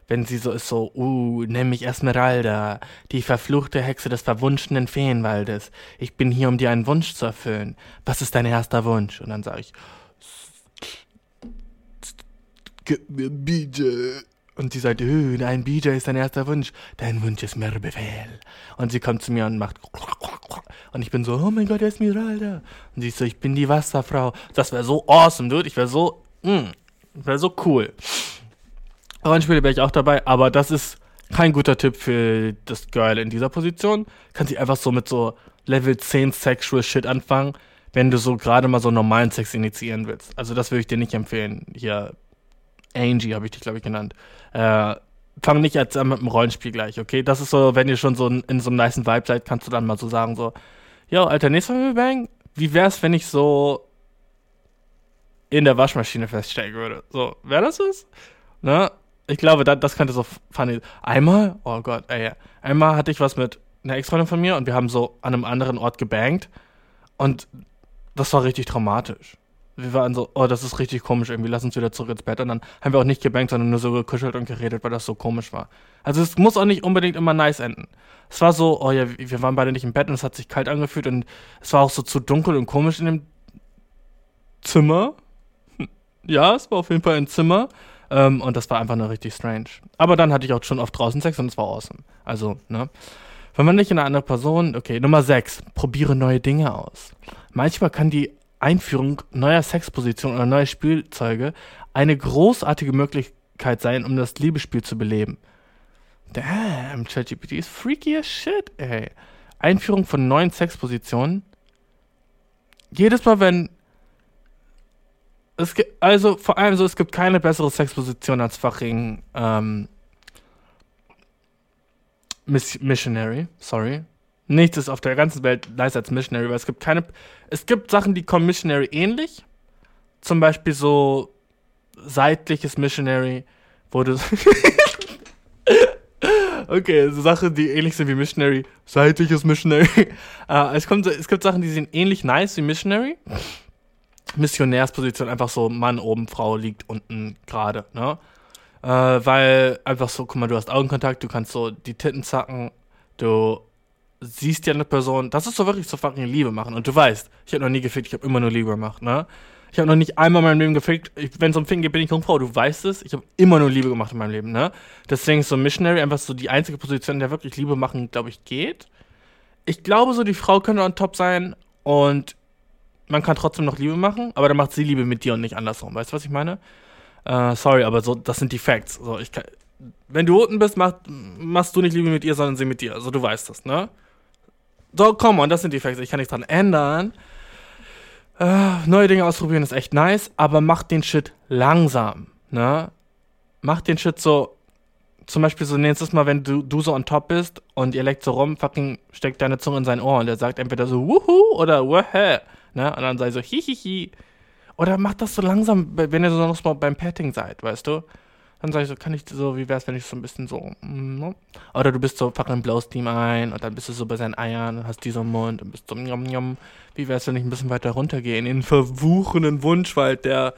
Wenn sie so ist, so, uh, nenn mich Esmeralda, die verfluchte Hexe des verwunschenen Feenwaldes. Ich bin hier, um dir einen Wunsch zu erfüllen. Was ist dein erster Wunsch? Und dann sage ich, gib mir BJ. Und sie sagt, oh, ein BJ ist dein erster Wunsch. Dein Wunsch ist mehr Befehl. Und sie kommt zu mir und macht und ich bin so, oh mein Gott, er ist Miralda. Und sie ist so, ich bin die Wasserfrau. Das wäre so awesome, dude. Ich wäre so, mm, wäre so cool. Rollenspiele wäre ich auch dabei, aber das ist kein guter Tipp für das Girl in dieser Position. Kann sie einfach so mit so Level 10 Sexual Shit anfangen. wenn du so gerade mal so normalen Sex initiieren willst. Also das würde ich dir nicht empfehlen. Hier, Angie habe ich dich, glaube ich, genannt. Äh, fang nicht jetzt an mit dem Rollenspiel gleich, okay? Das ist so, wenn ihr schon so in, in so einem nice Vibe seid, kannst du dann mal so sagen, so, yo, Alter, nächstes Mal Bang, wie wär's, wenn ich so in der Waschmaschine feststecken würde? So, wäre das was? Ne? Ich glaube, das, das könnte so funny. Einmal, oh Gott, ey, einmal hatte ich was mit einer Ex-Freundin von mir und wir haben so an einem anderen Ort gebankt und das war richtig traumatisch wir waren so, oh, das ist richtig komisch irgendwie, lass uns wieder zurück ins Bett. Und dann haben wir auch nicht gebankt, sondern nur so gekuschelt und geredet, weil das so komisch war. Also es muss auch nicht unbedingt immer nice enden. Es war so, oh ja, wir waren beide nicht im Bett und es hat sich kalt angefühlt und es war auch so zu dunkel und komisch in dem Zimmer. Ja, es war auf jeden Fall ein Zimmer. Ähm, und das war einfach nur richtig strange. Aber dann hatte ich auch schon oft draußen Sex und es war awesome. Also, ne? Wenn man nicht in eine andere Person, okay, Nummer 6, probiere neue Dinge aus. Manchmal kann die Einführung neuer Sexpositionen oder neuer Spielzeuge eine großartige Möglichkeit sein, um das Liebesspiel zu beleben. Damn, ChatGPT ist freaky as shit, ey. Einführung von neuen Sexpositionen. Jedes Mal, wenn es gibt, also vor allem so, es gibt keine bessere Sexposition als fucking ähm, Missionary, sorry. Nichts ist auf der ganzen Welt nicer als Missionary, weil es gibt keine. Es gibt Sachen, die kommen Missionary ähnlich. Zum Beispiel so seitliches Missionary, wo du. okay, so Sachen, die ähnlich sind wie Missionary. Seitliches Missionary. uh, es, kommt, es gibt Sachen, die sind ähnlich nice wie Missionary. Missionärsposition, einfach so Mann oben, Frau liegt unten gerade, ne? Uh, weil einfach so, guck mal, du hast Augenkontakt, du kannst so die Titten zacken, du siehst ja eine Person, das ist so wirklich so fucking Liebe machen. Und du weißt, ich habe noch nie gefickt, ich habe immer nur Liebe gemacht, ne? Ich habe noch nicht einmal in meinem Leben gefickt. Wenn es um Ficken geht, bin ich Jungfrau, du weißt es. Ich habe immer nur Liebe gemacht in meinem Leben, ne? Deswegen ist so Missionary einfach so die einzige Position, in der wirklich Liebe machen, glaube ich, geht. Ich glaube so, die Frau könnte on top sein und man kann trotzdem noch Liebe machen, aber dann macht sie Liebe mit dir und nicht andersrum. Weißt du, was ich meine? Uh, sorry, aber so, das sind die Facts. So, ich kann, wenn du unten bist, mach, machst du nicht Liebe mit ihr, sondern sie mit dir. Also du weißt das, ne? So, komm on, das sind die Facts. Ich kann nichts dran ändern. Äh, neue Dinge ausprobieren ist echt nice, aber mach den Shit langsam, ne? Mach den Shit so, zum Beispiel so nächstes Mal, wenn du, du so on top bist und ihr leckt so rum, fucking steckt deine Zunge in sein Ohr und er sagt entweder so wuhu oder wuhä, ne? Und dann sei so hihihi. Oder mach das so langsam, wenn ihr so noch mal beim Petting seid, weißt du? Dann sage ich so, kann ich so, wie wär's, wenn ich so ein bisschen so, mm, oder du bist so, fucking blowst ihm ein und dann bist du so bei seinen Eiern und hast die so im Mund und bist so, njom, njom. Wie wär's, wenn ich ein bisschen weiter runtergehe in den verwuchenen Wunschwald der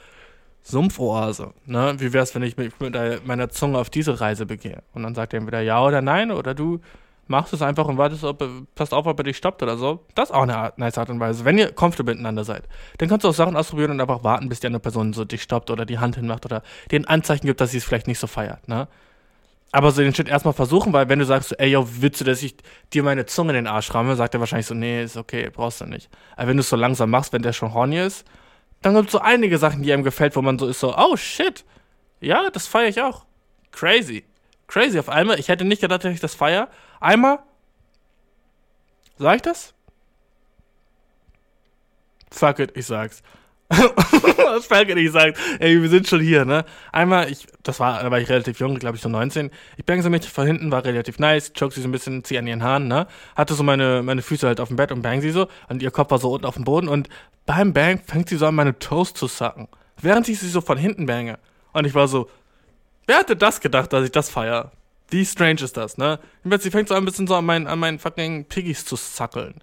Sumpfoase, ne? Wie wär's, wenn ich mich mit meiner Zunge auf diese Reise begehe? Und dann sagt er entweder ja oder nein oder du machst es einfach und wartest, ob, passt auf, ob er dich stoppt oder so. Das ist auch eine Art, nice Art und Weise. Wenn ihr comfortable miteinander seid, dann kannst du auch Sachen ausprobieren und einfach warten, bis die andere Person so dich stoppt oder die Hand hinmacht oder dir ein Anzeichen gibt, dass sie es vielleicht nicht so feiert, ne? Aber so den Shit erstmal versuchen, weil wenn du sagst, ey, yo, willst du, dass ich dir meine Zunge in den Arsch ramme, sagt er wahrscheinlich so, nee, ist okay, brauchst du nicht. Aber wenn du es so langsam machst, wenn der schon horny ist, dann gibt es so einige Sachen, die einem gefällt, wo man so ist so, oh shit, ja, das feiere ich auch. Crazy. Crazy auf einmal. Ich hätte nicht gedacht, dass ich das feiere. Einmal. Sag ich das? Fuck it, ich sag's. Fuck it, ich sag's. Ey, wir sind schon hier, ne? Einmal, ich, das war, da war ich relativ jung, glaube ich so 19. Ich bang sie mich von hinten, war relativ nice, choke sie so ein bisschen, zieh an ihren Haaren, ne? Hatte so meine, meine Füße halt auf dem Bett und bang sie so und ihr Kopf war so unten auf dem Boden und beim Bang fängt sie so an, meine Toes zu sacken. Während ich sie so von hinten bange. Und ich war so, Wer hätte das gedacht, dass ich das feier? Wie strange ist das, ne? Sie fängt so ein bisschen so an meinen, an meinen fucking Piggies zu zackeln.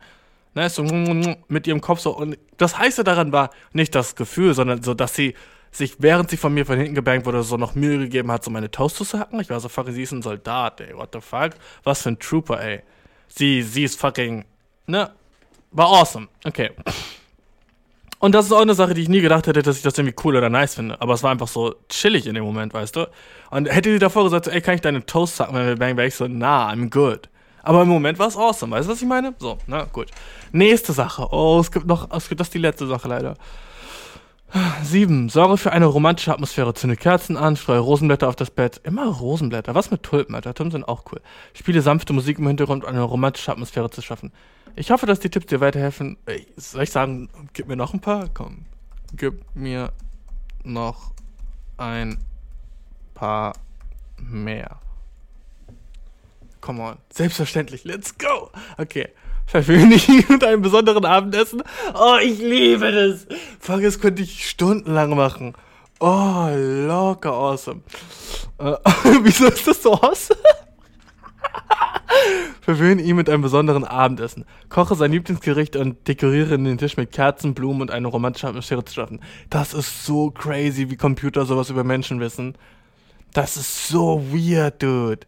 Ne, so mit ihrem Kopf so. Und das heiße daran war nicht das Gefühl, sondern so, dass sie sich, während sie von mir von hinten gebankt wurde, so noch Mühe gegeben hat, so meine Toast zu sacken. Ich war so, fuck, sie ist ein Soldat, ey, what the fuck? Was für ein Trooper, ey. Sie, sie ist fucking, ne? War awesome. Okay. Und das ist auch eine Sache, die ich nie gedacht hätte, dass ich das irgendwie cool oder nice finde. Aber es war einfach so chillig in dem Moment, weißt du? Und hätte sie davor gesagt, ey, kann ich deine Toast sacken, wenn wir bang, wäre ich so, nah, I'm good. Aber im Moment war es awesome, weißt du, was ich meine? So, na gut. Nächste Sache. Oh, es gibt noch, es gibt, das ist die letzte Sache leider. Sieben. Sorge für eine romantische Atmosphäre. Zünde Kerzen an, streue Rosenblätter auf das Bett. Immer Rosenblätter. Was mit Tulpen, Alter? Tulpen sind auch cool. Spiele sanfte Musik im Hintergrund, um eine romantische Atmosphäre zu schaffen. Ich hoffe, dass die Tipps dir weiterhelfen. Ey, soll ich sagen, gib mir noch ein paar? Komm, gib mir noch ein paar mehr. Come on. Selbstverständlich. Let's go. Okay. Verwöhne ich ihn mit einem besonderen Abendessen? Oh, ich liebe das. Fuck, das könnte ich stundenlang machen. Oh, locker awesome. Äh, wieso ist das so awesome? Verwöhne ihn mit einem besonderen Abendessen. Koche sein Lieblingsgericht und dekoriere den Tisch mit Kerzen, Blumen und eine romantische Atmosphäre zu schaffen. Das ist so crazy, wie Computer sowas über Menschen wissen. Das ist so weird, dude.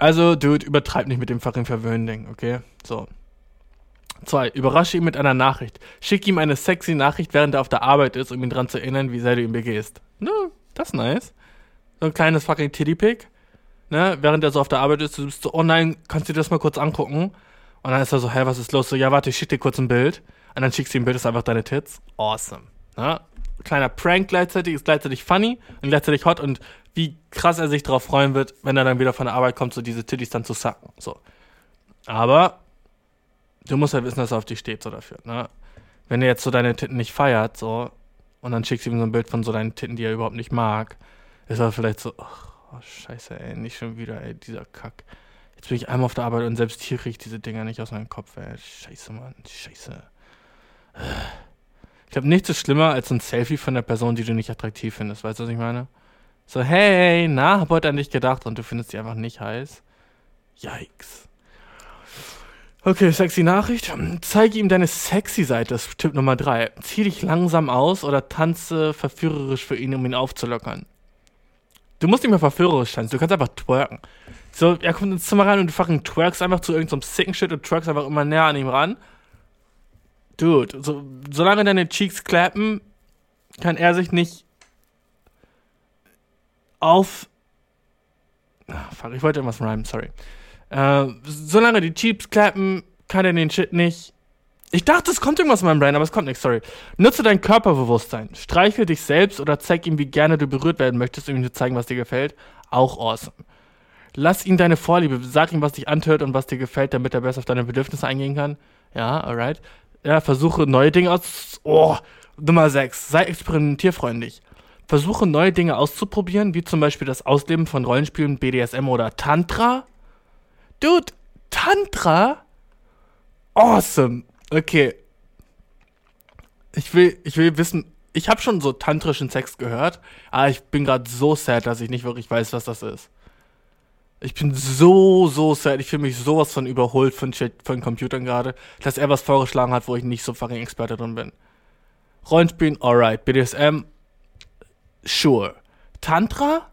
Also, Dude, übertreib nicht mit dem fucking Verwöhnen-Ding, okay? So. Zwei, überrasche ihn mit einer Nachricht. Schick ihm eine sexy Nachricht, während er auf der Arbeit ist, um ihn daran zu erinnern, wie sehr du ihn begehst. No, das ist nice. So ein kleines fucking Titty-Pick. Ne, während er so auf der Arbeit ist, du bist so, oh nein, kannst du dir das mal kurz angucken? Und dann ist er so, hä, was ist los? So, ja, warte, ich schick dir kurz ein Bild. Und dann schickst du ihm ein Bild, das ist einfach deine Tits. Awesome. Ne? Kleiner Prank gleichzeitig, ist gleichzeitig funny und gleichzeitig hot und wie krass er sich darauf freuen wird, wenn er dann wieder von der Arbeit kommt, so diese Titties dann zu sacken. So. Aber du musst ja wissen, dass er auf dich steht, so dafür. Ne? Wenn er jetzt so deine Titten nicht feiert, so, und dann schickst du ihm so ein Bild von so deinen Titten, die er überhaupt nicht mag, ist er vielleicht so, oh, scheiße, ey, nicht schon wieder, ey, dieser Kack. Jetzt bin ich einmal auf der Arbeit und selbst hier kriege ich diese Dinger nicht aus meinem Kopf, ey. Scheiße, Mann, scheiße. Ich glaube, nichts ist schlimmer als ein Selfie von der Person, die du nicht attraktiv findest. Weißt du, was ich meine? So, hey, na, hab heute an dich gedacht und du findest sie einfach nicht heiß. Yikes. Okay, sexy Nachricht. Zeige ihm deine sexy Seite, das ist Tipp Nummer 3. Zieh dich langsam aus oder tanze verführerisch für ihn, um ihn aufzulockern. Du musst nicht mehr verführerisch tanzen, du kannst einfach twerken. So, er kommt ins Zimmer rein und du fucking twerkst einfach zu irgendeinem so sicken Shit und twerkst einfach immer näher an ihm ran. Dude, so, solange deine Cheeks klappen, kann er sich nicht auf. Ach, fuck, ich wollte irgendwas rhymen, sorry. Äh, solange die Cheeks klappen, kann er den Shit nicht. Ich dachte, es kommt irgendwas in meinem Brain, aber es kommt nichts, sorry. Nutze dein Körperbewusstsein. Streichel dich selbst oder zeig ihm, wie gerne du berührt werden möchtest, um ihm zu zeigen, was dir gefällt. Auch awesome. Lass ihn deine Vorliebe, sag ihm, was dich antört und was dir gefällt, damit er besser auf deine Bedürfnisse eingehen kann. Ja, alright. Ja, versuche neue Dinge aus. Oh, Nummer 6. Sei experimentierfreundlich. Versuche neue Dinge auszuprobieren, wie zum Beispiel das Ausleben von Rollenspielen, BDSM oder Tantra. Dude, Tantra? Awesome. Okay. Ich will, ich will wissen, ich habe schon so tantrischen Sex gehört, aber ich bin gerade so sad, dass ich nicht wirklich weiß, was das ist. Ich bin so, so sad. Ich fühle mich sowas von überholt von, von Computern gerade, dass er was vorgeschlagen hat, wo ich nicht so fucking Experte drin bin. Rollenspielen, alright. BDSM, Sure. Tantra?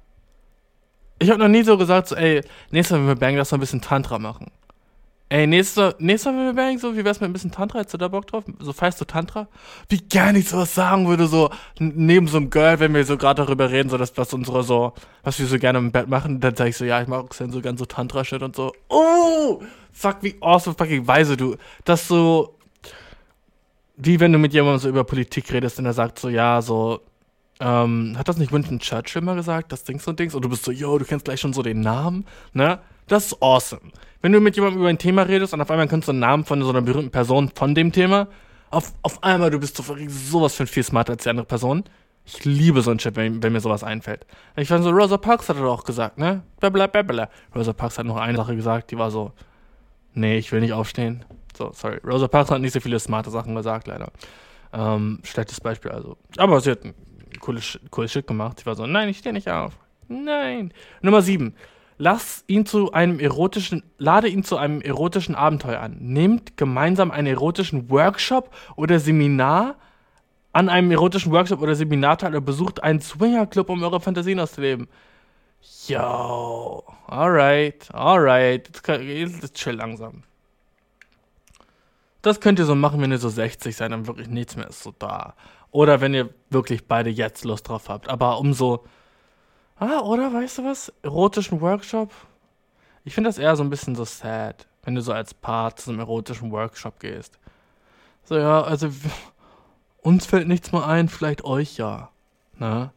Ich habe noch nie so gesagt, so, ey, nächstes Mal, wenn wir bangen, lass mal ein bisschen Tantra machen. Ey, nächstes Mal, wenn wir bangen, so, wie wär's mit ein bisschen Tantra? Hättest du da Bock drauf? So, feierst du Tantra? Wie gerne ich sowas sagen würde, so, neben so einem Girl, wenn wir so gerade darüber reden, so, dass, was unsere so, was wir so gerne im Bett machen, dann sag ich so, ja, ich mache dann so ganz so Tantra-Shit und so. Oh! Fuck, wie awesome fucking weise du. Das so, wie wenn du mit jemandem so über Politik redest und er sagt so, ja, so, ähm, hat das nicht Winston Churchill mal gesagt, das Dings und Dings? Und du bist so, yo, du kennst gleich schon so den Namen, ne? Das ist awesome. Wenn du mit jemandem über ein Thema redest und auf einmal kennst du einen Namen von so einer berühmten Person von dem Thema, auf, auf einmal du bist so sowas von viel smarter als die andere Person. Ich liebe so ein Shit, wenn, wenn, mir sowas einfällt. Ich fand so, Rosa Parks hat er auch gesagt, ne? Blablabla. Rosa Parks hat noch eine Sache gesagt, die war so, nee, ich will nicht aufstehen. So, sorry. Rosa Parks hat nicht so viele smarte Sachen gesagt, leider. Ähm, schlechtes Beispiel also. Aber sie hat cooles, cooles Shit gemacht. Ich war so, nein, ich stehe nicht auf. Nein. Nummer 7. Lass ihn zu einem erotischen, lade ihn zu einem erotischen Abenteuer an. Nehmt gemeinsam einen erotischen Workshop oder Seminar an einem erotischen Workshop oder Seminar teil oder besucht einen Swingerclub, um eure Fantasien auszuleben. Yo, alright, alright. Jetzt, jetzt chill langsam. Das könnt ihr so machen, wenn ihr so 60 seid, dann wirklich nichts mehr ist so da. Oder wenn ihr wirklich beide jetzt Lust drauf habt. Aber umso. Ah, oder weißt du was? Erotischen Workshop? Ich finde das eher so ein bisschen so sad, wenn du so als Paar zu einem erotischen Workshop gehst. So, ja, also uns fällt nichts mehr ein, vielleicht euch ja. Ne?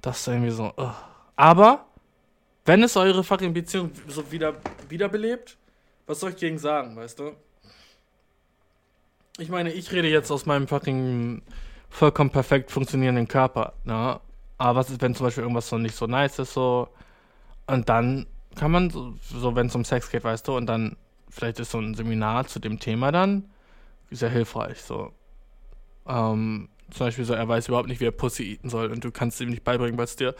Das ist irgendwie so. Uh. Aber, wenn es eure fucking Beziehung so wieder wiederbelebt, Was soll ich gegen sagen, weißt du? Ich meine, ich rede jetzt aus meinem fucking vollkommen perfekt funktionierenden Körper, ne? Aber was ist, wenn zum Beispiel irgendwas so nicht so nice ist, so. Und dann kann man, so, so wenn es um Sex geht, weißt du, und dann vielleicht ist so ein Seminar zu dem Thema dann sehr hilfreich, so. Ähm, zum Beispiel so, er weiß überhaupt nicht, wie er Pussy eaten soll und du kannst ihm nicht beibringen, weil es dir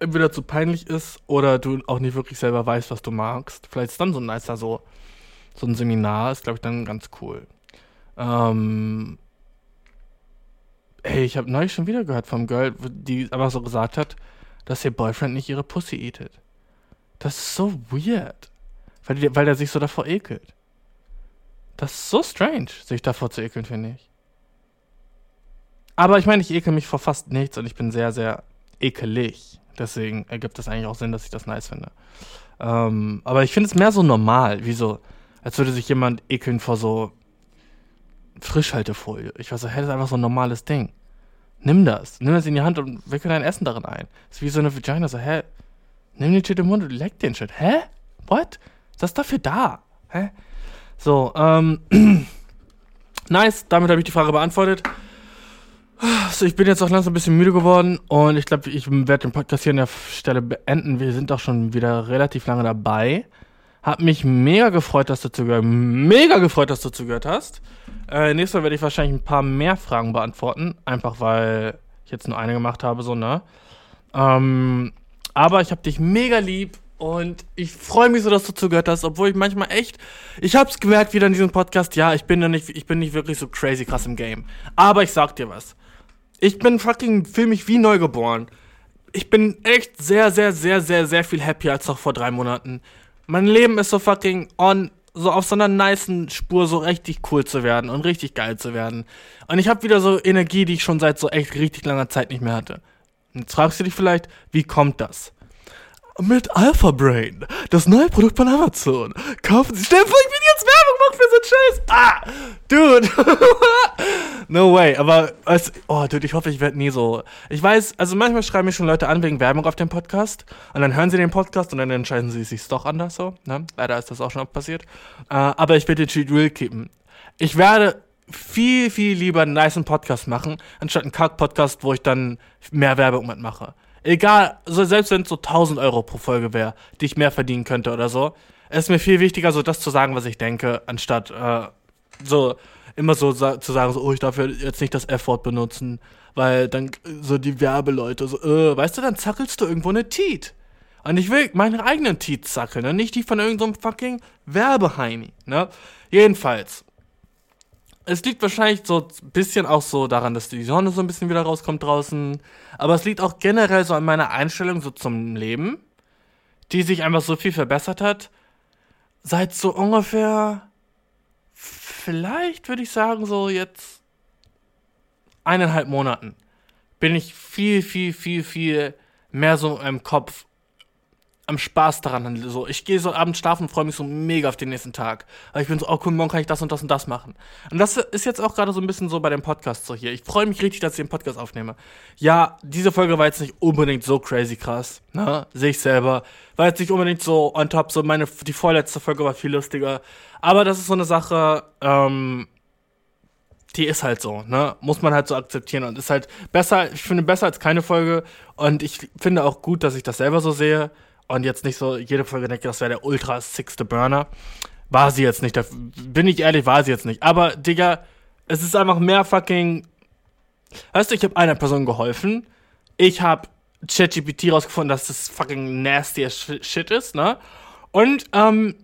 entweder zu peinlich ist oder du auch nicht wirklich selber weißt, was du magst. Vielleicht ist dann so ein nicer, so, so ein Seminar, ist glaube ich dann ganz cool. Ähm, ey, ich habe neulich schon wieder gehört vom Girl, die aber so gesagt hat, dass ihr Boyfriend nicht ihre Pussy eatet. Das ist so weird. Weil, weil der sich so davor ekelt. Das ist so strange, sich davor zu ekeln, finde ich. Aber ich meine, ich ekel mich vor fast nichts und ich bin sehr, sehr ekelig. Deswegen ergibt es eigentlich auch Sinn, dass ich das nice finde. Ähm, aber ich finde es mehr so normal, wie so, als würde sich jemand ekeln vor so Frischhaltefolie. Ich weiß so, hä, das ist einfach so ein normales Ding. Nimm das. Nimm das in die Hand und wickel dein Essen darin ein. Das ist wie so eine Vagina. So, hä? Nimm den Shit im Mund und leck den Shit. Hä? What? Das ist dafür da. Hä? So, ähm. nice. Damit habe ich die Frage beantwortet. So, ich bin jetzt auch langsam ein bisschen müde geworden und ich glaube, ich werde den Podcast hier an der Stelle beenden. Wir sind auch schon wieder relativ lange dabei. Hab mich mega gefreut, dass du zugehört Mega gefreut, dass du zugehört hast. Äh, nächstes Mal werde ich wahrscheinlich ein paar mehr Fragen beantworten. Einfach weil ich jetzt nur eine gemacht habe, so, ne? Ähm, aber ich hab dich mega lieb und ich freue mich so, dass du zugehört hast, obwohl ich manchmal echt, ich hab's gemerkt wieder in diesem Podcast, ja, ich bin nicht, ich bin nicht wirklich so crazy krass im Game. Aber ich sag dir was. Ich bin fucking, fühl mich wie neugeboren. Ich bin echt sehr, sehr, sehr, sehr, sehr viel happier als noch vor drei Monaten. Mein Leben ist so fucking on, so auf so einer niceen Spur so richtig cool zu werden und richtig geil zu werden. Und ich habe wieder so Energie, die ich schon seit so echt richtig langer Zeit nicht mehr hatte. Jetzt fragst du dich vielleicht, wie kommt das? Mit Alpha Brain, das neue Produkt von Amazon. Kaufen Sie. Stell vor, ich bin gemacht für so einen Scheiß. Ah, Dude. no way. Aber, es, oh, Dude, ich hoffe, ich werde nie so. Ich weiß, also manchmal schreiben mich schon Leute an wegen Werbung auf dem Podcast. Und dann hören sie den Podcast und dann entscheiden sie sich doch anders so. Ne? Leider ist das auch schon passiert. Uh, aber ich werde den Cheat real keepen. Ich werde viel, viel lieber einen niceen Podcast machen, anstatt einen Kack-Podcast, wo ich dann mehr Werbung mitmache. Egal, so selbst wenn es so 1000 Euro pro Folge wäre, die ich mehr verdienen könnte oder so, ist mir viel wichtiger, so das zu sagen, was ich denke, anstatt äh, so immer so sa zu sagen, so, oh, ich darf jetzt nicht das F-Wort benutzen, weil dann so die Werbeleute so, äh, weißt du, dann zackelst du irgendwo eine Tiet. Und ich will meine eigenen Tiet zackeln, ne? nicht die von irgendeinem so fucking Werbeheini, ne? Jedenfalls, es liegt wahrscheinlich so ein bisschen auch so daran, dass die Sonne so ein bisschen wieder rauskommt draußen. Aber es liegt auch generell so an meiner Einstellung so zum Leben, die sich einfach so viel verbessert hat. Seit so ungefähr, vielleicht würde ich sagen, so jetzt eineinhalb Monaten bin ich viel, viel, viel, viel mehr so im Kopf am Spaß daran. So, ich gehe so abends schlafen und freue mich so mega auf den nächsten Tag. Aber ich bin so, oh cool, morgen kann ich das und das und das machen. Und das ist jetzt auch gerade so ein bisschen so bei dem Podcast so hier. Ich freue mich richtig, dass ich den Podcast aufnehme. Ja, diese Folge war jetzt nicht unbedingt so crazy krass, ne? Sehe ich selber. War jetzt nicht unbedingt so on top, so meine, die vorletzte Folge war viel lustiger. Aber das ist so eine Sache, ähm, die ist halt so, ne? Muss man halt so akzeptieren und ist halt besser, ich finde besser als keine Folge und ich finde auch gut, dass ich das selber so sehe und jetzt nicht so jede Folge denke, das wäre der ultra sixte Burner. War sie jetzt nicht. Bin ich ehrlich, war sie jetzt nicht. Aber, Digga, es ist einfach mehr fucking. Weißt du, ich habe einer Person geholfen. Ich habe ChatGPT rausgefunden, dass das fucking nasty as shit ist, ne? Und, ähm,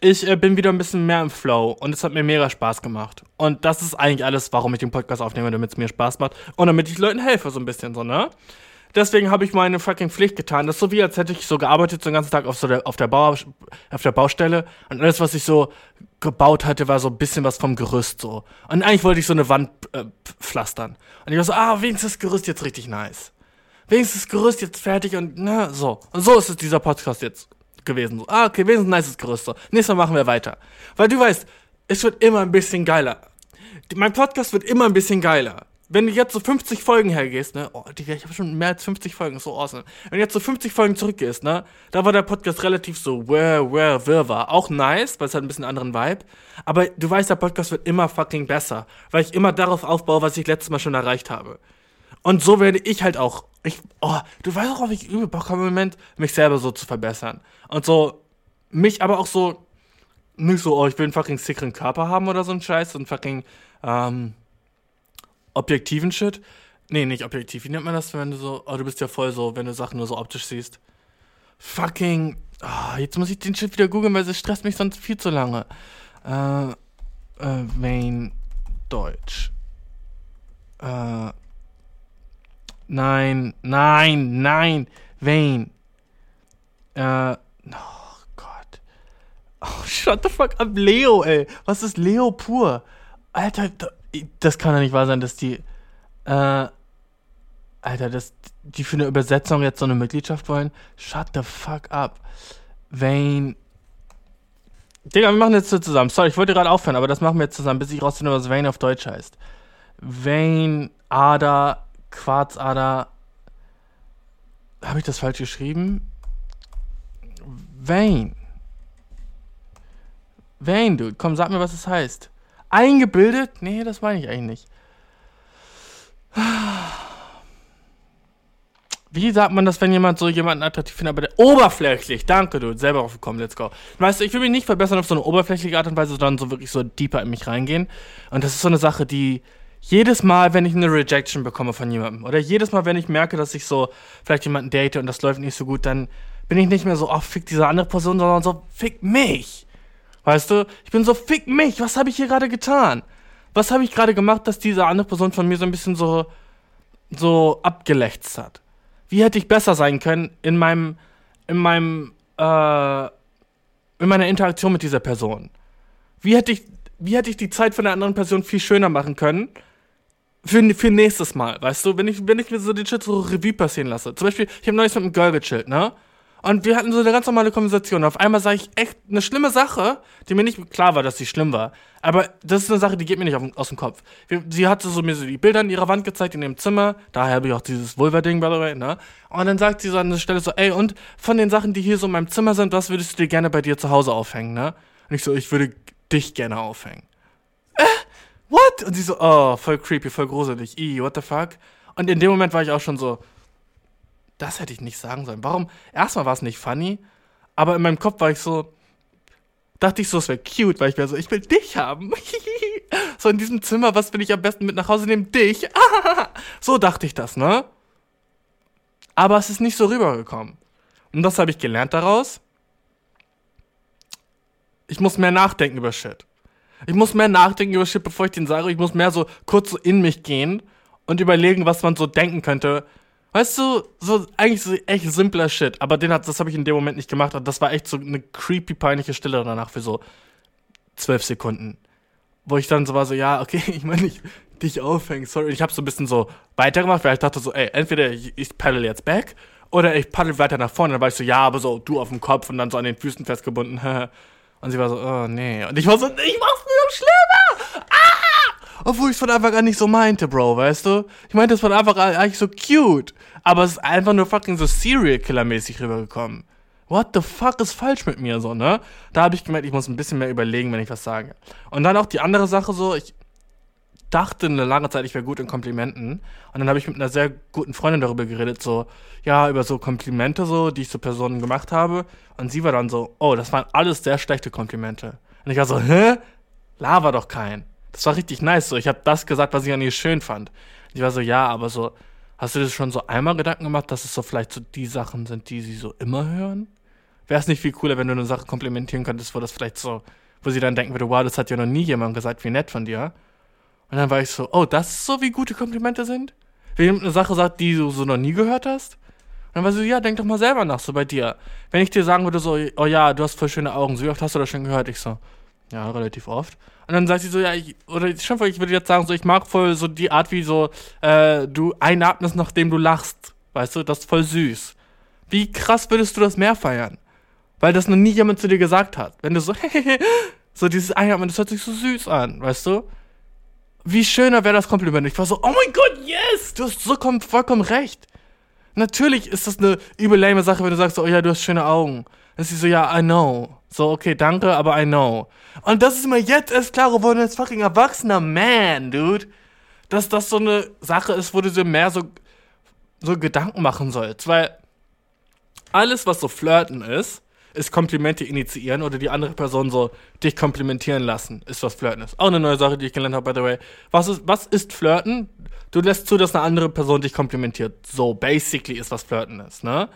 ich äh, bin wieder ein bisschen mehr im Flow und es hat mir mega Spaß gemacht. Und das ist eigentlich alles, warum ich den Podcast aufnehme, damit es mir Spaß macht und damit ich Leuten helfe, so ein bisschen, so, ne? Deswegen habe ich meine fucking Pflicht getan. Das ist so wie, als hätte ich so gearbeitet, so den ganzen Tag auf, so der, auf, der Bau, auf der Baustelle. Und alles, was ich so gebaut hatte, war so ein bisschen was vom Gerüst so. Und eigentlich wollte ich so eine Wand äh, pflastern. Und ich war so, ah, wenigstens das Gerüst jetzt richtig nice. Wenigstens das Gerüst jetzt fertig und na, so. Und so ist es dieser Podcast jetzt gewesen. So, ah, okay, wenigstens ein nices Gerüst. So. Nächstes Mal machen wir weiter. Weil du weißt, es wird immer ein bisschen geiler. Mein Podcast wird immer ein bisschen geiler. Wenn du jetzt so 50 Folgen hergehst, ne? Oh, Digga, ich habe schon mehr als 50 Folgen, so awesome. Wenn du jetzt so 50 Folgen zurückgehst, ne? Da war der Podcast relativ so, where, where, war. Auch nice, weil es hat ein bisschen anderen Vibe. Aber du weißt, der Podcast wird immer fucking besser, weil ich immer darauf aufbaue, was ich letztes Mal schon erreicht habe. Und so werde ich halt auch, ich, oh, du weißt auch, ob ich übel Bock habe im Moment, mich selber so zu verbessern. Und so, mich aber auch so, nicht so, oh, ich will einen fucking sickeren Körper haben oder so ein Scheiß und fucking, ähm, objektiven Shit. Nee, nicht objektiv. Wie nennt man das, wenn du so, oh, du bist ja voll so, wenn du Sachen nur so optisch siehst. Fucking, oh, jetzt muss ich den Shit wieder googeln, weil es stresst mich sonst viel zu lange. Äh, äh, Wayne Deutsch. Äh, nein, nein, nein, Wayne. Äh, oh Gott. Oh, shut the fuck up, Leo, ey. Was ist Leo pur? Alter, das kann ja nicht wahr sein, dass die, äh, Alter, dass die für eine Übersetzung jetzt so eine Mitgliedschaft wollen. Shut the fuck up. Wayne. Digga, wir machen jetzt so zusammen. Sorry, ich wollte gerade aufhören, aber das machen wir jetzt zusammen, bis ich rausfinde, was Wayne auf Deutsch heißt. Wayne, Ader, Quarzader. Habe ich das falsch geschrieben? Wayne. Wayne, dude. Komm, sag mir, was es heißt. Eingebildet? Nee, das meine ich eigentlich nicht. Wie sagt man das, wenn jemand so jemanden attraktiv findet, aber der oberflächlich, danke, du, selber aufgekommen, let's go. Weißt du, ich will mich nicht verbessern auf so eine oberflächliche Art und Weise, sondern so wirklich so deeper in mich reingehen. Und das ist so eine Sache, die jedes Mal, wenn ich eine Rejection bekomme von jemandem, oder jedes Mal, wenn ich merke, dass ich so vielleicht jemanden date und das läuft nicht so gut, dann bin ich nicht mehr so, oh, fick diese andere Person, sondern so, fick mich. Weißt du? Ich bin so, fick mich, was habe ich hier gerade getan? Was habe ich gerade gemacht, dass diese andere Person von mir so ein bisschen so, so abgelächzt hat? Wie hätte ich besser sein können in meinem, in meinem, äh, in meiner Interaktion mit dieser Person? Wie hätte ich, wie hätte ich die Zeit von der anderen Person viel schöner machen können? Für, für nächstes Mal, weißt du? Wenn ich, wenn ich mir so den Shit so Revue passieren lasse. Zum Beispiel, ich habe neulich mit einem Girl gechillt, ne? Und wir hatten so eine ganz normale Konversation. Auf einmal sage ich echt eine schlimme Sache, die mir nicht klar war, dass sie schlimm war. Aber das ist eine Sache, die geht mir nicht auf, aus dem Kopf. Sie hatte so mir so die Bilder in ihrer Wand gezeigt in ihrem Zimmer. Daher habe ich auch dieses Vulva-Ding, by the way, ne? Und dann sagt sie so an der Stelle so, ey, und von den Sachen, die hier so in meinem Zimmer sind, was würdest du dir gerne bei dir zu Hause aufhängen, ne? Und ich so, ich würde dich gerne aufhängen. Äh, what? Und sie so, oh, voll creepy, voll gruselig. I, what the fuck? Und in dem Moment war ich auch schon so, das hätte ich nicht sagen sollen. Warum? Erstmal war es nicht funny, aber in meinem Kopf war ich so, dachte ich so, es wäre cute, weil ich wäre so, ich will dich haben. so in diesem Zimmer, was will ich am besten mit nach Hause nehmen? Dich. so dachte ich das, ne? Aber es ist nicht so rübergekommen. Und das habe ich gelernt daraus. Ich muss mehr nachdenken über Shit. Ich muss mehr nachdenken über Shit, bevor ich den sage. Ich muss mehr so kurz so in mich gehen und überlegen, was man so denken könnte, Weißt du, so eigentlich so echt simpler Shit, aber den hat, das habe ich in dem Moment nicht gemacht und das war echt so eine creepy peinliche Stille danach für so zwölf Sekunden, wo ich dann so war so, ja, okay, ich meine, ich dich aufhängen, sorry, ich habe so ein bisschen so weitergemacht, weil ich dachte so, ey, entweder ich, ich paddle jetzt back oder ich paddle weiter nach vorne, dann war ich so, ja, aber so du auf dem Kopf und dann so an den Füßen festgebunden, und sie war so, oh nee, und ich war so, ich mach's nur schlimmer, ah! Obwohl ich es von Anfang an nicht so meinte, Bro, weißt du? Ich meinte es von Anfang an eigentlich so cute. Aber es ist einfach nur fucking so Serial Killer-mäßig rübergekommen. What the fuck ist falsch mit mir so, ne? Da habe ich gemerkt, ich muss ein bisschen mehr überlegen, wenn ich was sage. Und dann auch die andere Sache so, ich dachte eine lange Zeit, ich wäre gut in Komplimenten. Und dann habe ich mit einer sehr guten Freundin darüber geredet, so, ja, über so Komplimente so, die ich so Personen gemacht habe. Und sie war dann so, oh, das waren alles sehr schlechte Komplimente. Und ich war so, hä? Lava doch kein. Das war richtig nice. So, ich habe das gesagt, was ich an ihr schön fand. Ich war so, ja, aber so, hast du dir schon so einmal Gedanken gemacht, dass es so vielleicht so die Sachen sind, die sie so immer hören? Wäre es nicht viel cooler, wenn du eine Sache komplimentieren könntest, wo das vielleicht so, wo sie dann denken würde, wow, das hat ja noch nie jemand gesagt, wie nett von dir. Und dann war ich so, oh, das ist so, wie gute Komplimente sind? Wenn jemand eine Sache sagt, die du so noch nie gehört hast? Und dann war sie so, ja, denk doch mal selber nach, so bei dir. Wenn ich dir sagen würde, so, oh ja, du hast voll schöne Augen, so wie oft hast du das schon gehört? Ich so, ja, relativ oft. Und dann sagt sie so, ja, ich, oder schon ich würde jetzt sagen, so, ich mag voll so die Art, wie so, äh, du einatmest, nachdem du lachst. Weißt du, das ist voll süß. Wie krass würdest du das mehr feiern? Weil das noch nie jemand zu dir gesagt hat. Wenn du so, so dieses Einatmen, das hört sich so süß an, weißt du? wie schöner wäre das Kompliment. Ich war so, oh mein Gott, yes, du hast so vollkommen recht. Natürlich ist das eine übel lame Sache, wenn du sagst, oh ja, du hast schöne Augen. Dann ist sie so, ja, I know. So, okay, danke, aber I know. Und das ist mir jetzt erst klar geworden als fucking erwachsener Man, dude. Dass das so eine Sache ist, wo du dir mehr so, so Gedanken machen sollst. Weil alles, was so Flirten ist, ist Komplimente initiieren oder die andere Person so dich komplimentieren lassen, ist was Flirten ist. Auch eine neue Sache, die ich gelernt habe, by the way. Was ist, was ist Flirten? Du lässt zu, dass eine andere Person dich komplimentiert. So, basically ist was Flirten ist, ne?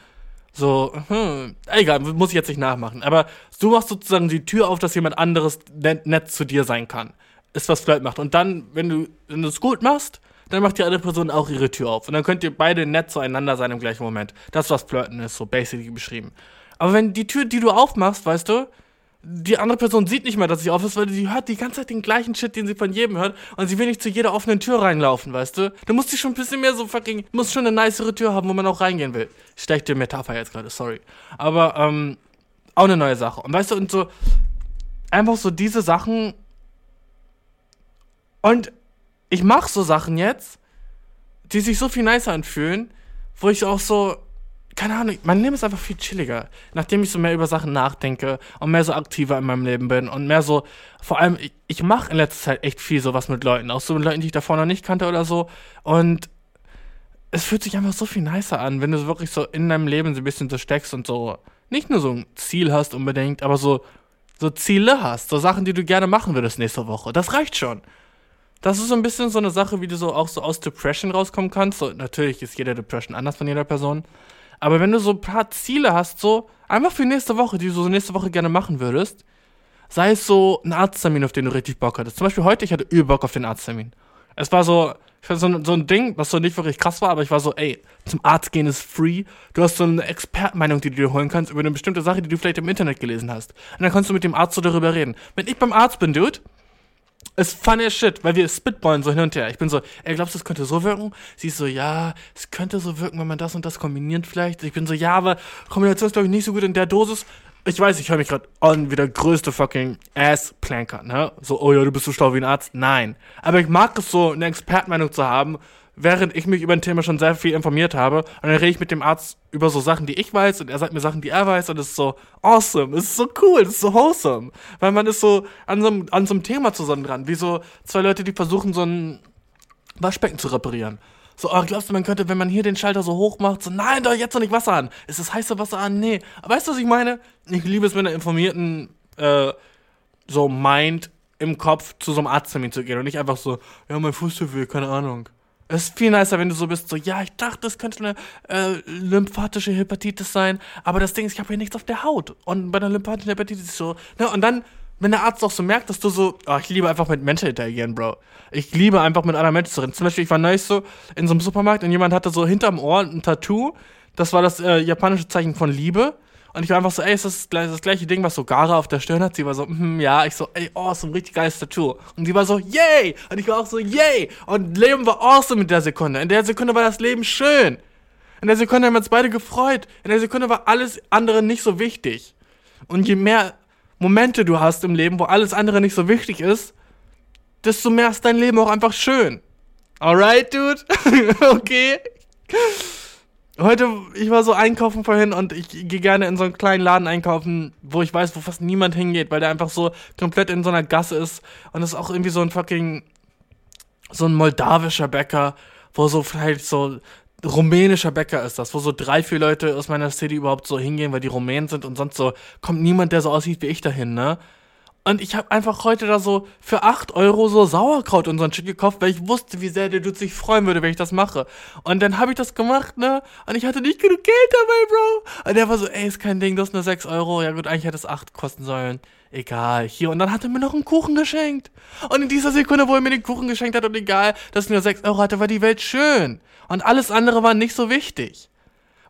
So, hm, egal, muss ich jetzt nicht nachmachen. Aber du machst sozusagen die Tür auf, dass jemand anderes nett, nett zu dir sein kann. Ist was Flirt macht. Und dann, wenn du wenn es gut machst, dann macht die andere Person auch ihre Tür auf. Und dann könnt ihr beide nett zueinander sein im gleichen Moment. Das was Flirten ist, so basically beschrieben. Aber wenn die Tür, die du aufmachst, weißt du, die andere Person sieht nicht mehr, dass sie auf ist, weil sie hört die ganze Zeit den gleichen Shit, den sie von jedem hört und sie will nicht zu jeder offenen Tür reinlaufen, weißt du? Da muss sie schon ein bisschen mehr so fucking, muss schon eine nicere Tür haben, wo man auch reingehen will. Schlechte Metapher jetzt gerade, sorry. Aber, ähm, auch eine neue Sache. Und weißt du, und so, einfach so diese Sachen und ich mach so Sachen jetzt, die sich so viel nicer anfühlen, wo ich auch so, keine Ahnung, mein Leben ist einfach viel chilliger. Nachdem ich so mehr über Sachen nachdenke und mehr so aktiver in meinem Leben bin und mehr so, vor allem, ich, ich mache in letzter Zeit echt viel sowas mit Leuten, auch so mit Leuten, die ich davor noch nicht kannte oder so. Und es fühlt sich einfach so viel nicer an, wenn du wirklich so in deinem Leben so ein bisschen so steckst und so nicht nur so ein Ziel hast unbedingt, aber so, so Ziele hast, so Sachen, die du gerne machen würdest nächste Woche. Das reicht schon. Das ist so ein bisschen so eine Sache, wie du so auch so aus Depression rauskommen kannst. So, natürlich ist jede Depression anders von jeder Person. Aber wenn du so ein paar Ziele hast, so einfach für nächste Woche, die du so nächste Woche gerne machen würdest, sei es so ein Arzttermin, auf den du richtig Bock hattest. Zum Beispiel heute, ich hatte übel Bock auf den Arzttermin. Es war so, ich so, so ein Ding, was so nicht wirklich krass war, aber ich war so, ey, zum Arzt gehen ist free. Du hast so eine Expertmeinung, die du dir holen kannst über eine bestimmte Sache, die du vielleicht im Internet gelesen hast. Und dann kannst du mit dem Arzt so darüber reden. Wenn ich beim Arzt bin, Dude, ist funny as shit, weil wir spitballen so hin und her. Ich bin so, ey, glaubst du, es könnte so wirken? Sie ist so, ja, es könnte so wirken, wenn man das und das kombiniert vielleicht. Ich bin so, ja, aber Kombination ist, glaube ich, nicht so gut in der Dosis. Ich weiß, ich höre mich gerade an wie der größte fucking Ass-Planker, ne? So, oh ja, du bist so schlau wie ein Arzt. Nein. Aber ich mag es so, eine Expertmeinung zu haben während ich mich über ein Thema schon sehr viel informiert habe. Und dann rede ich mit dem Arzt über so Sachen, die ich weiß, und er sagt mir Sachen, die er weiß, und es ist so awesome, es ist so cool, es ist so wholesome. Weil man ist so an so, an so einem Thema zusammen dran, wie so zwei Leute, die versuchen, so ein Waschbecken zu reparieren. So, oh, glaubst du, man könnte, wenn man hier den Schalter so hoch macht, so, nein, doch jetzt noch nicht Wasser an. Ist das heiße Wasser an? Nee. Aber weißt du, was ich meine? Ich liebe es mit einer informierten, äh, so Mind im Kopf zu so einem Arzttermin zu gehen und nicht einfach so, ja, mein Fuß tut weh, keine Ahnung. Es ist viel nicer, wenn du so bist, so, ja, ich dachte, es könnte eine äh, lymphatische Hepatitis sein, aber das Ding ist, ich habe hier nichts auf der Haut. Und bei einer lymphatischen Hepatitis ist so, ne, und dann, wenn der Arzt auch so merkt, dass du so, oh, ich liebe einfach mit Menschen interagieren, Bro. Ich liebe einfach mit anderen Menschen zu reden. Zum Beispiel, ich war neulich so in so einem Supermarkt und jemand hatte so hinterm Ohr ein Tattoo. Das war das äh, japanische Zeichen von Liebe. Und ich war einfach so, ey, ist das das gleiche Ding, was so Gara auf der Stirn hat? Sie war so, hm, ja. Ich so, ey, awesome, richtig geiles Tattoo. Und die war so, yay! Und ich war auch so, yay! Und Leben war awesome in der Sekunde. In der Sekunde war das Leben schön. In der Sekunde haben wir uns beide gefreut. In der Sekunde war alles andere nicht so wichtig. Und je mehr Momente du hast im Leben, wo alles andere nicht so wichtig ist, desto mehr ist dein Leben auch einfach schön. Alright, dude? okay heute, ich war so einkaufen vorhin und ich gehe gerne in so einen kleinen Laden einkaufen, wo ich weiß, wo fast niemand hingeht, weil der einfach so komplett in so einer Gasse ist. Und es ist auch irgendwie so ein fucking, so ein moldawischer Bäcker, wo so vielleicht so rumänischer Bäcker ist das, wo so drei, vier Leute aus meiner City überhaupt so hingehen, weil die Rumänen sind und sonst so kommt niemand, der so aussieht wie ich dahin, ne? Und ich habe einfach heute da so für 8 Euro so Sauerkraut und so ein Shit gekauft, weil ich wusste, wie sehr der Dude sich freuen würde, wenn ich das mache. Und dann habe ich das gemacht, ne? Und ich hatte nicht genug Geld dabei, Bro. Und der war so, ey, ist kein Ding, das ist nur 6 Euro. Ja gut, eigentlich hätte es 8 kosten sollen. Egal, hier. Und dann hat er mir noch einen Kuchen geschenkt. Und in dieser Sekunde, wo er mir den Kuchen geschenkt hat und egal, dass es nur 6 Euro hatte, war die Welt schön. Und alles andere war nicht so wichtig.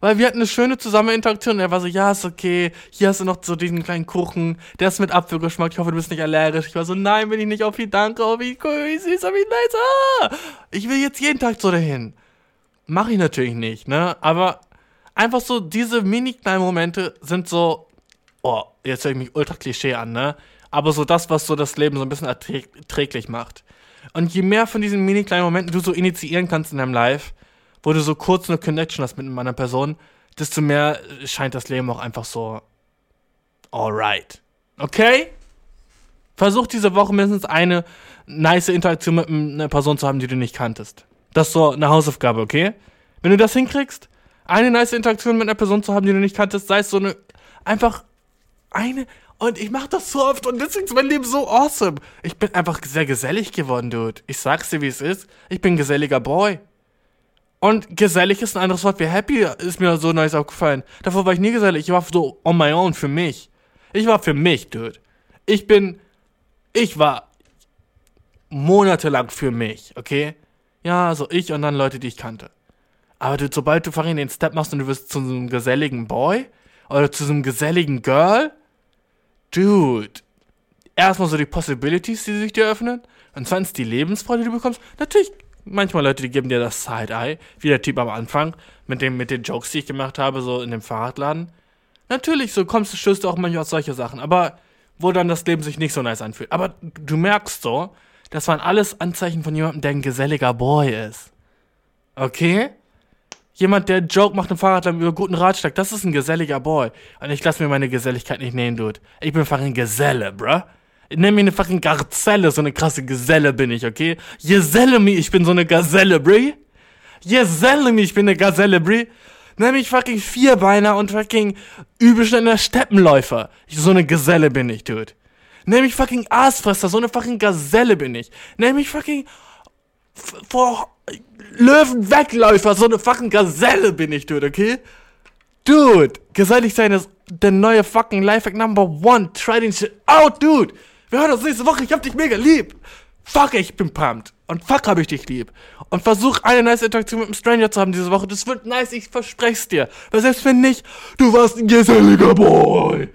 Weil wir hatten eine schöne Zusammeninteraktion und er war so, ja, ist okay, hier hast du noch so diesen kleinen Kuchen, der ist mit Apfelgeschmack, ich hoffe, du bist nicht allergisch. Ich war so, nein, bin ich nicht, oh, wie danke, oh, wie cool, wie süß, oh, wie nice, ah! Ich will jetzt jeden Tag so dahin. Mach ich natürlich nicht, ne, aber einfach so, diese mini kleinen Momente sind so, oh, jetzt höre ich mich ultra Klischee an, ne, aber so das, was so das Leben so ein bisschen erträglich macht. Und je mehr von diesen mini kleinen Momenten du so initiieren kannst in deinem Live, wo du so kurz eine Connection hast mit einer Person, desto mehr scheint das Leben auch einfach so alright. Okay? Versuch diese Woche mindestens eine nice Interaktion mit einer Person zu haben, die du nicht kanntest. Das ist so eine Hausaufgabe, okay? Wenn du das hinkriegst, eine nice Interaktion mit einer Person zu haben, die du nicht kanntest, sei es so eine, einfach eine, und ich mach das so oft und deswegen ist mein Leben so awesome. Ich bin einfach sehr gesellig geworden, Dude. Ich sag's dir, wie es ist. Ich bin ein geselliger Boy. Und gesellig ist ein anderes Wort wie happy, ist mir so nice aufgefallen. Davor war ich nie gesellig. Ich war so on my own für mich. Ich war für mich, Dude. Ich bin, ich war monatelang für mich, okay? Ja, so ich und dann Leute, die ich kannte. Aber du, sobald du vorhin den Step machst und du wirst zu so einem geselligen Boy oder zu so einem geselligen Girl, Dude, erstmal so die Possibilities, die sich dir öffnen und zweitens die Lebensfreude, die du bekommst. Natürlich, manchmal Leute, die geben dir das Side-Eye, wie der Typ am Anfang mit, dem, mit den Jokes, die ich gemacht habe, so in dem Fahrradladen. Natürlich, so kommst du, stößt du auch manchmal auf solche Sachen, aber wo dann das Leben sich nicht so nice anfühlt. Aber du merkst so, das waren alles Anzeichen von jemandem, der ein geselliger Boy ist. Okay? Jemand, der Joke macht im Fahrradladen über guten Ratschlag, das ist ein geselliger Boy. Und ich lass mir meine Geselligkeit nicht nehmen, Dude. Ich bin fucking Geselle, bruh. Nenn mir eine fucking Garzelle, so eine krasse Geselle bin ich, okay? Geselle mich, ich bin so eine Gazelle, brie. Geselle mich, ich bin eine Gazelle, brie. Nenn mich fucking Vierbeiner und fucking übelschneller Steppenläufer. Ich, so eine Geselle bin ich, Dude. Nenn mich fucking Aasfresser, so eine fucking Gazelle bin ich. Nenn mich fucking vor Löwenwegläufer, so eine fucking Gazelle bin ich, Dude, okay? Dude, gesellig sein ist der neue fucking Lifehack Number One. Try den shit out, dude. Wir hören uns nächste Woche. Ich hab dich mega lieb. Fuck, ich bin pumped. Und fuck, hab ich dich lieb. Und versuch eine nice Interaktion mit einem Stranger zu haben diese Woche. Das wird nice, ich versprech's dir. Weil selbst wenn nicht, du warst ein geselliger Boy.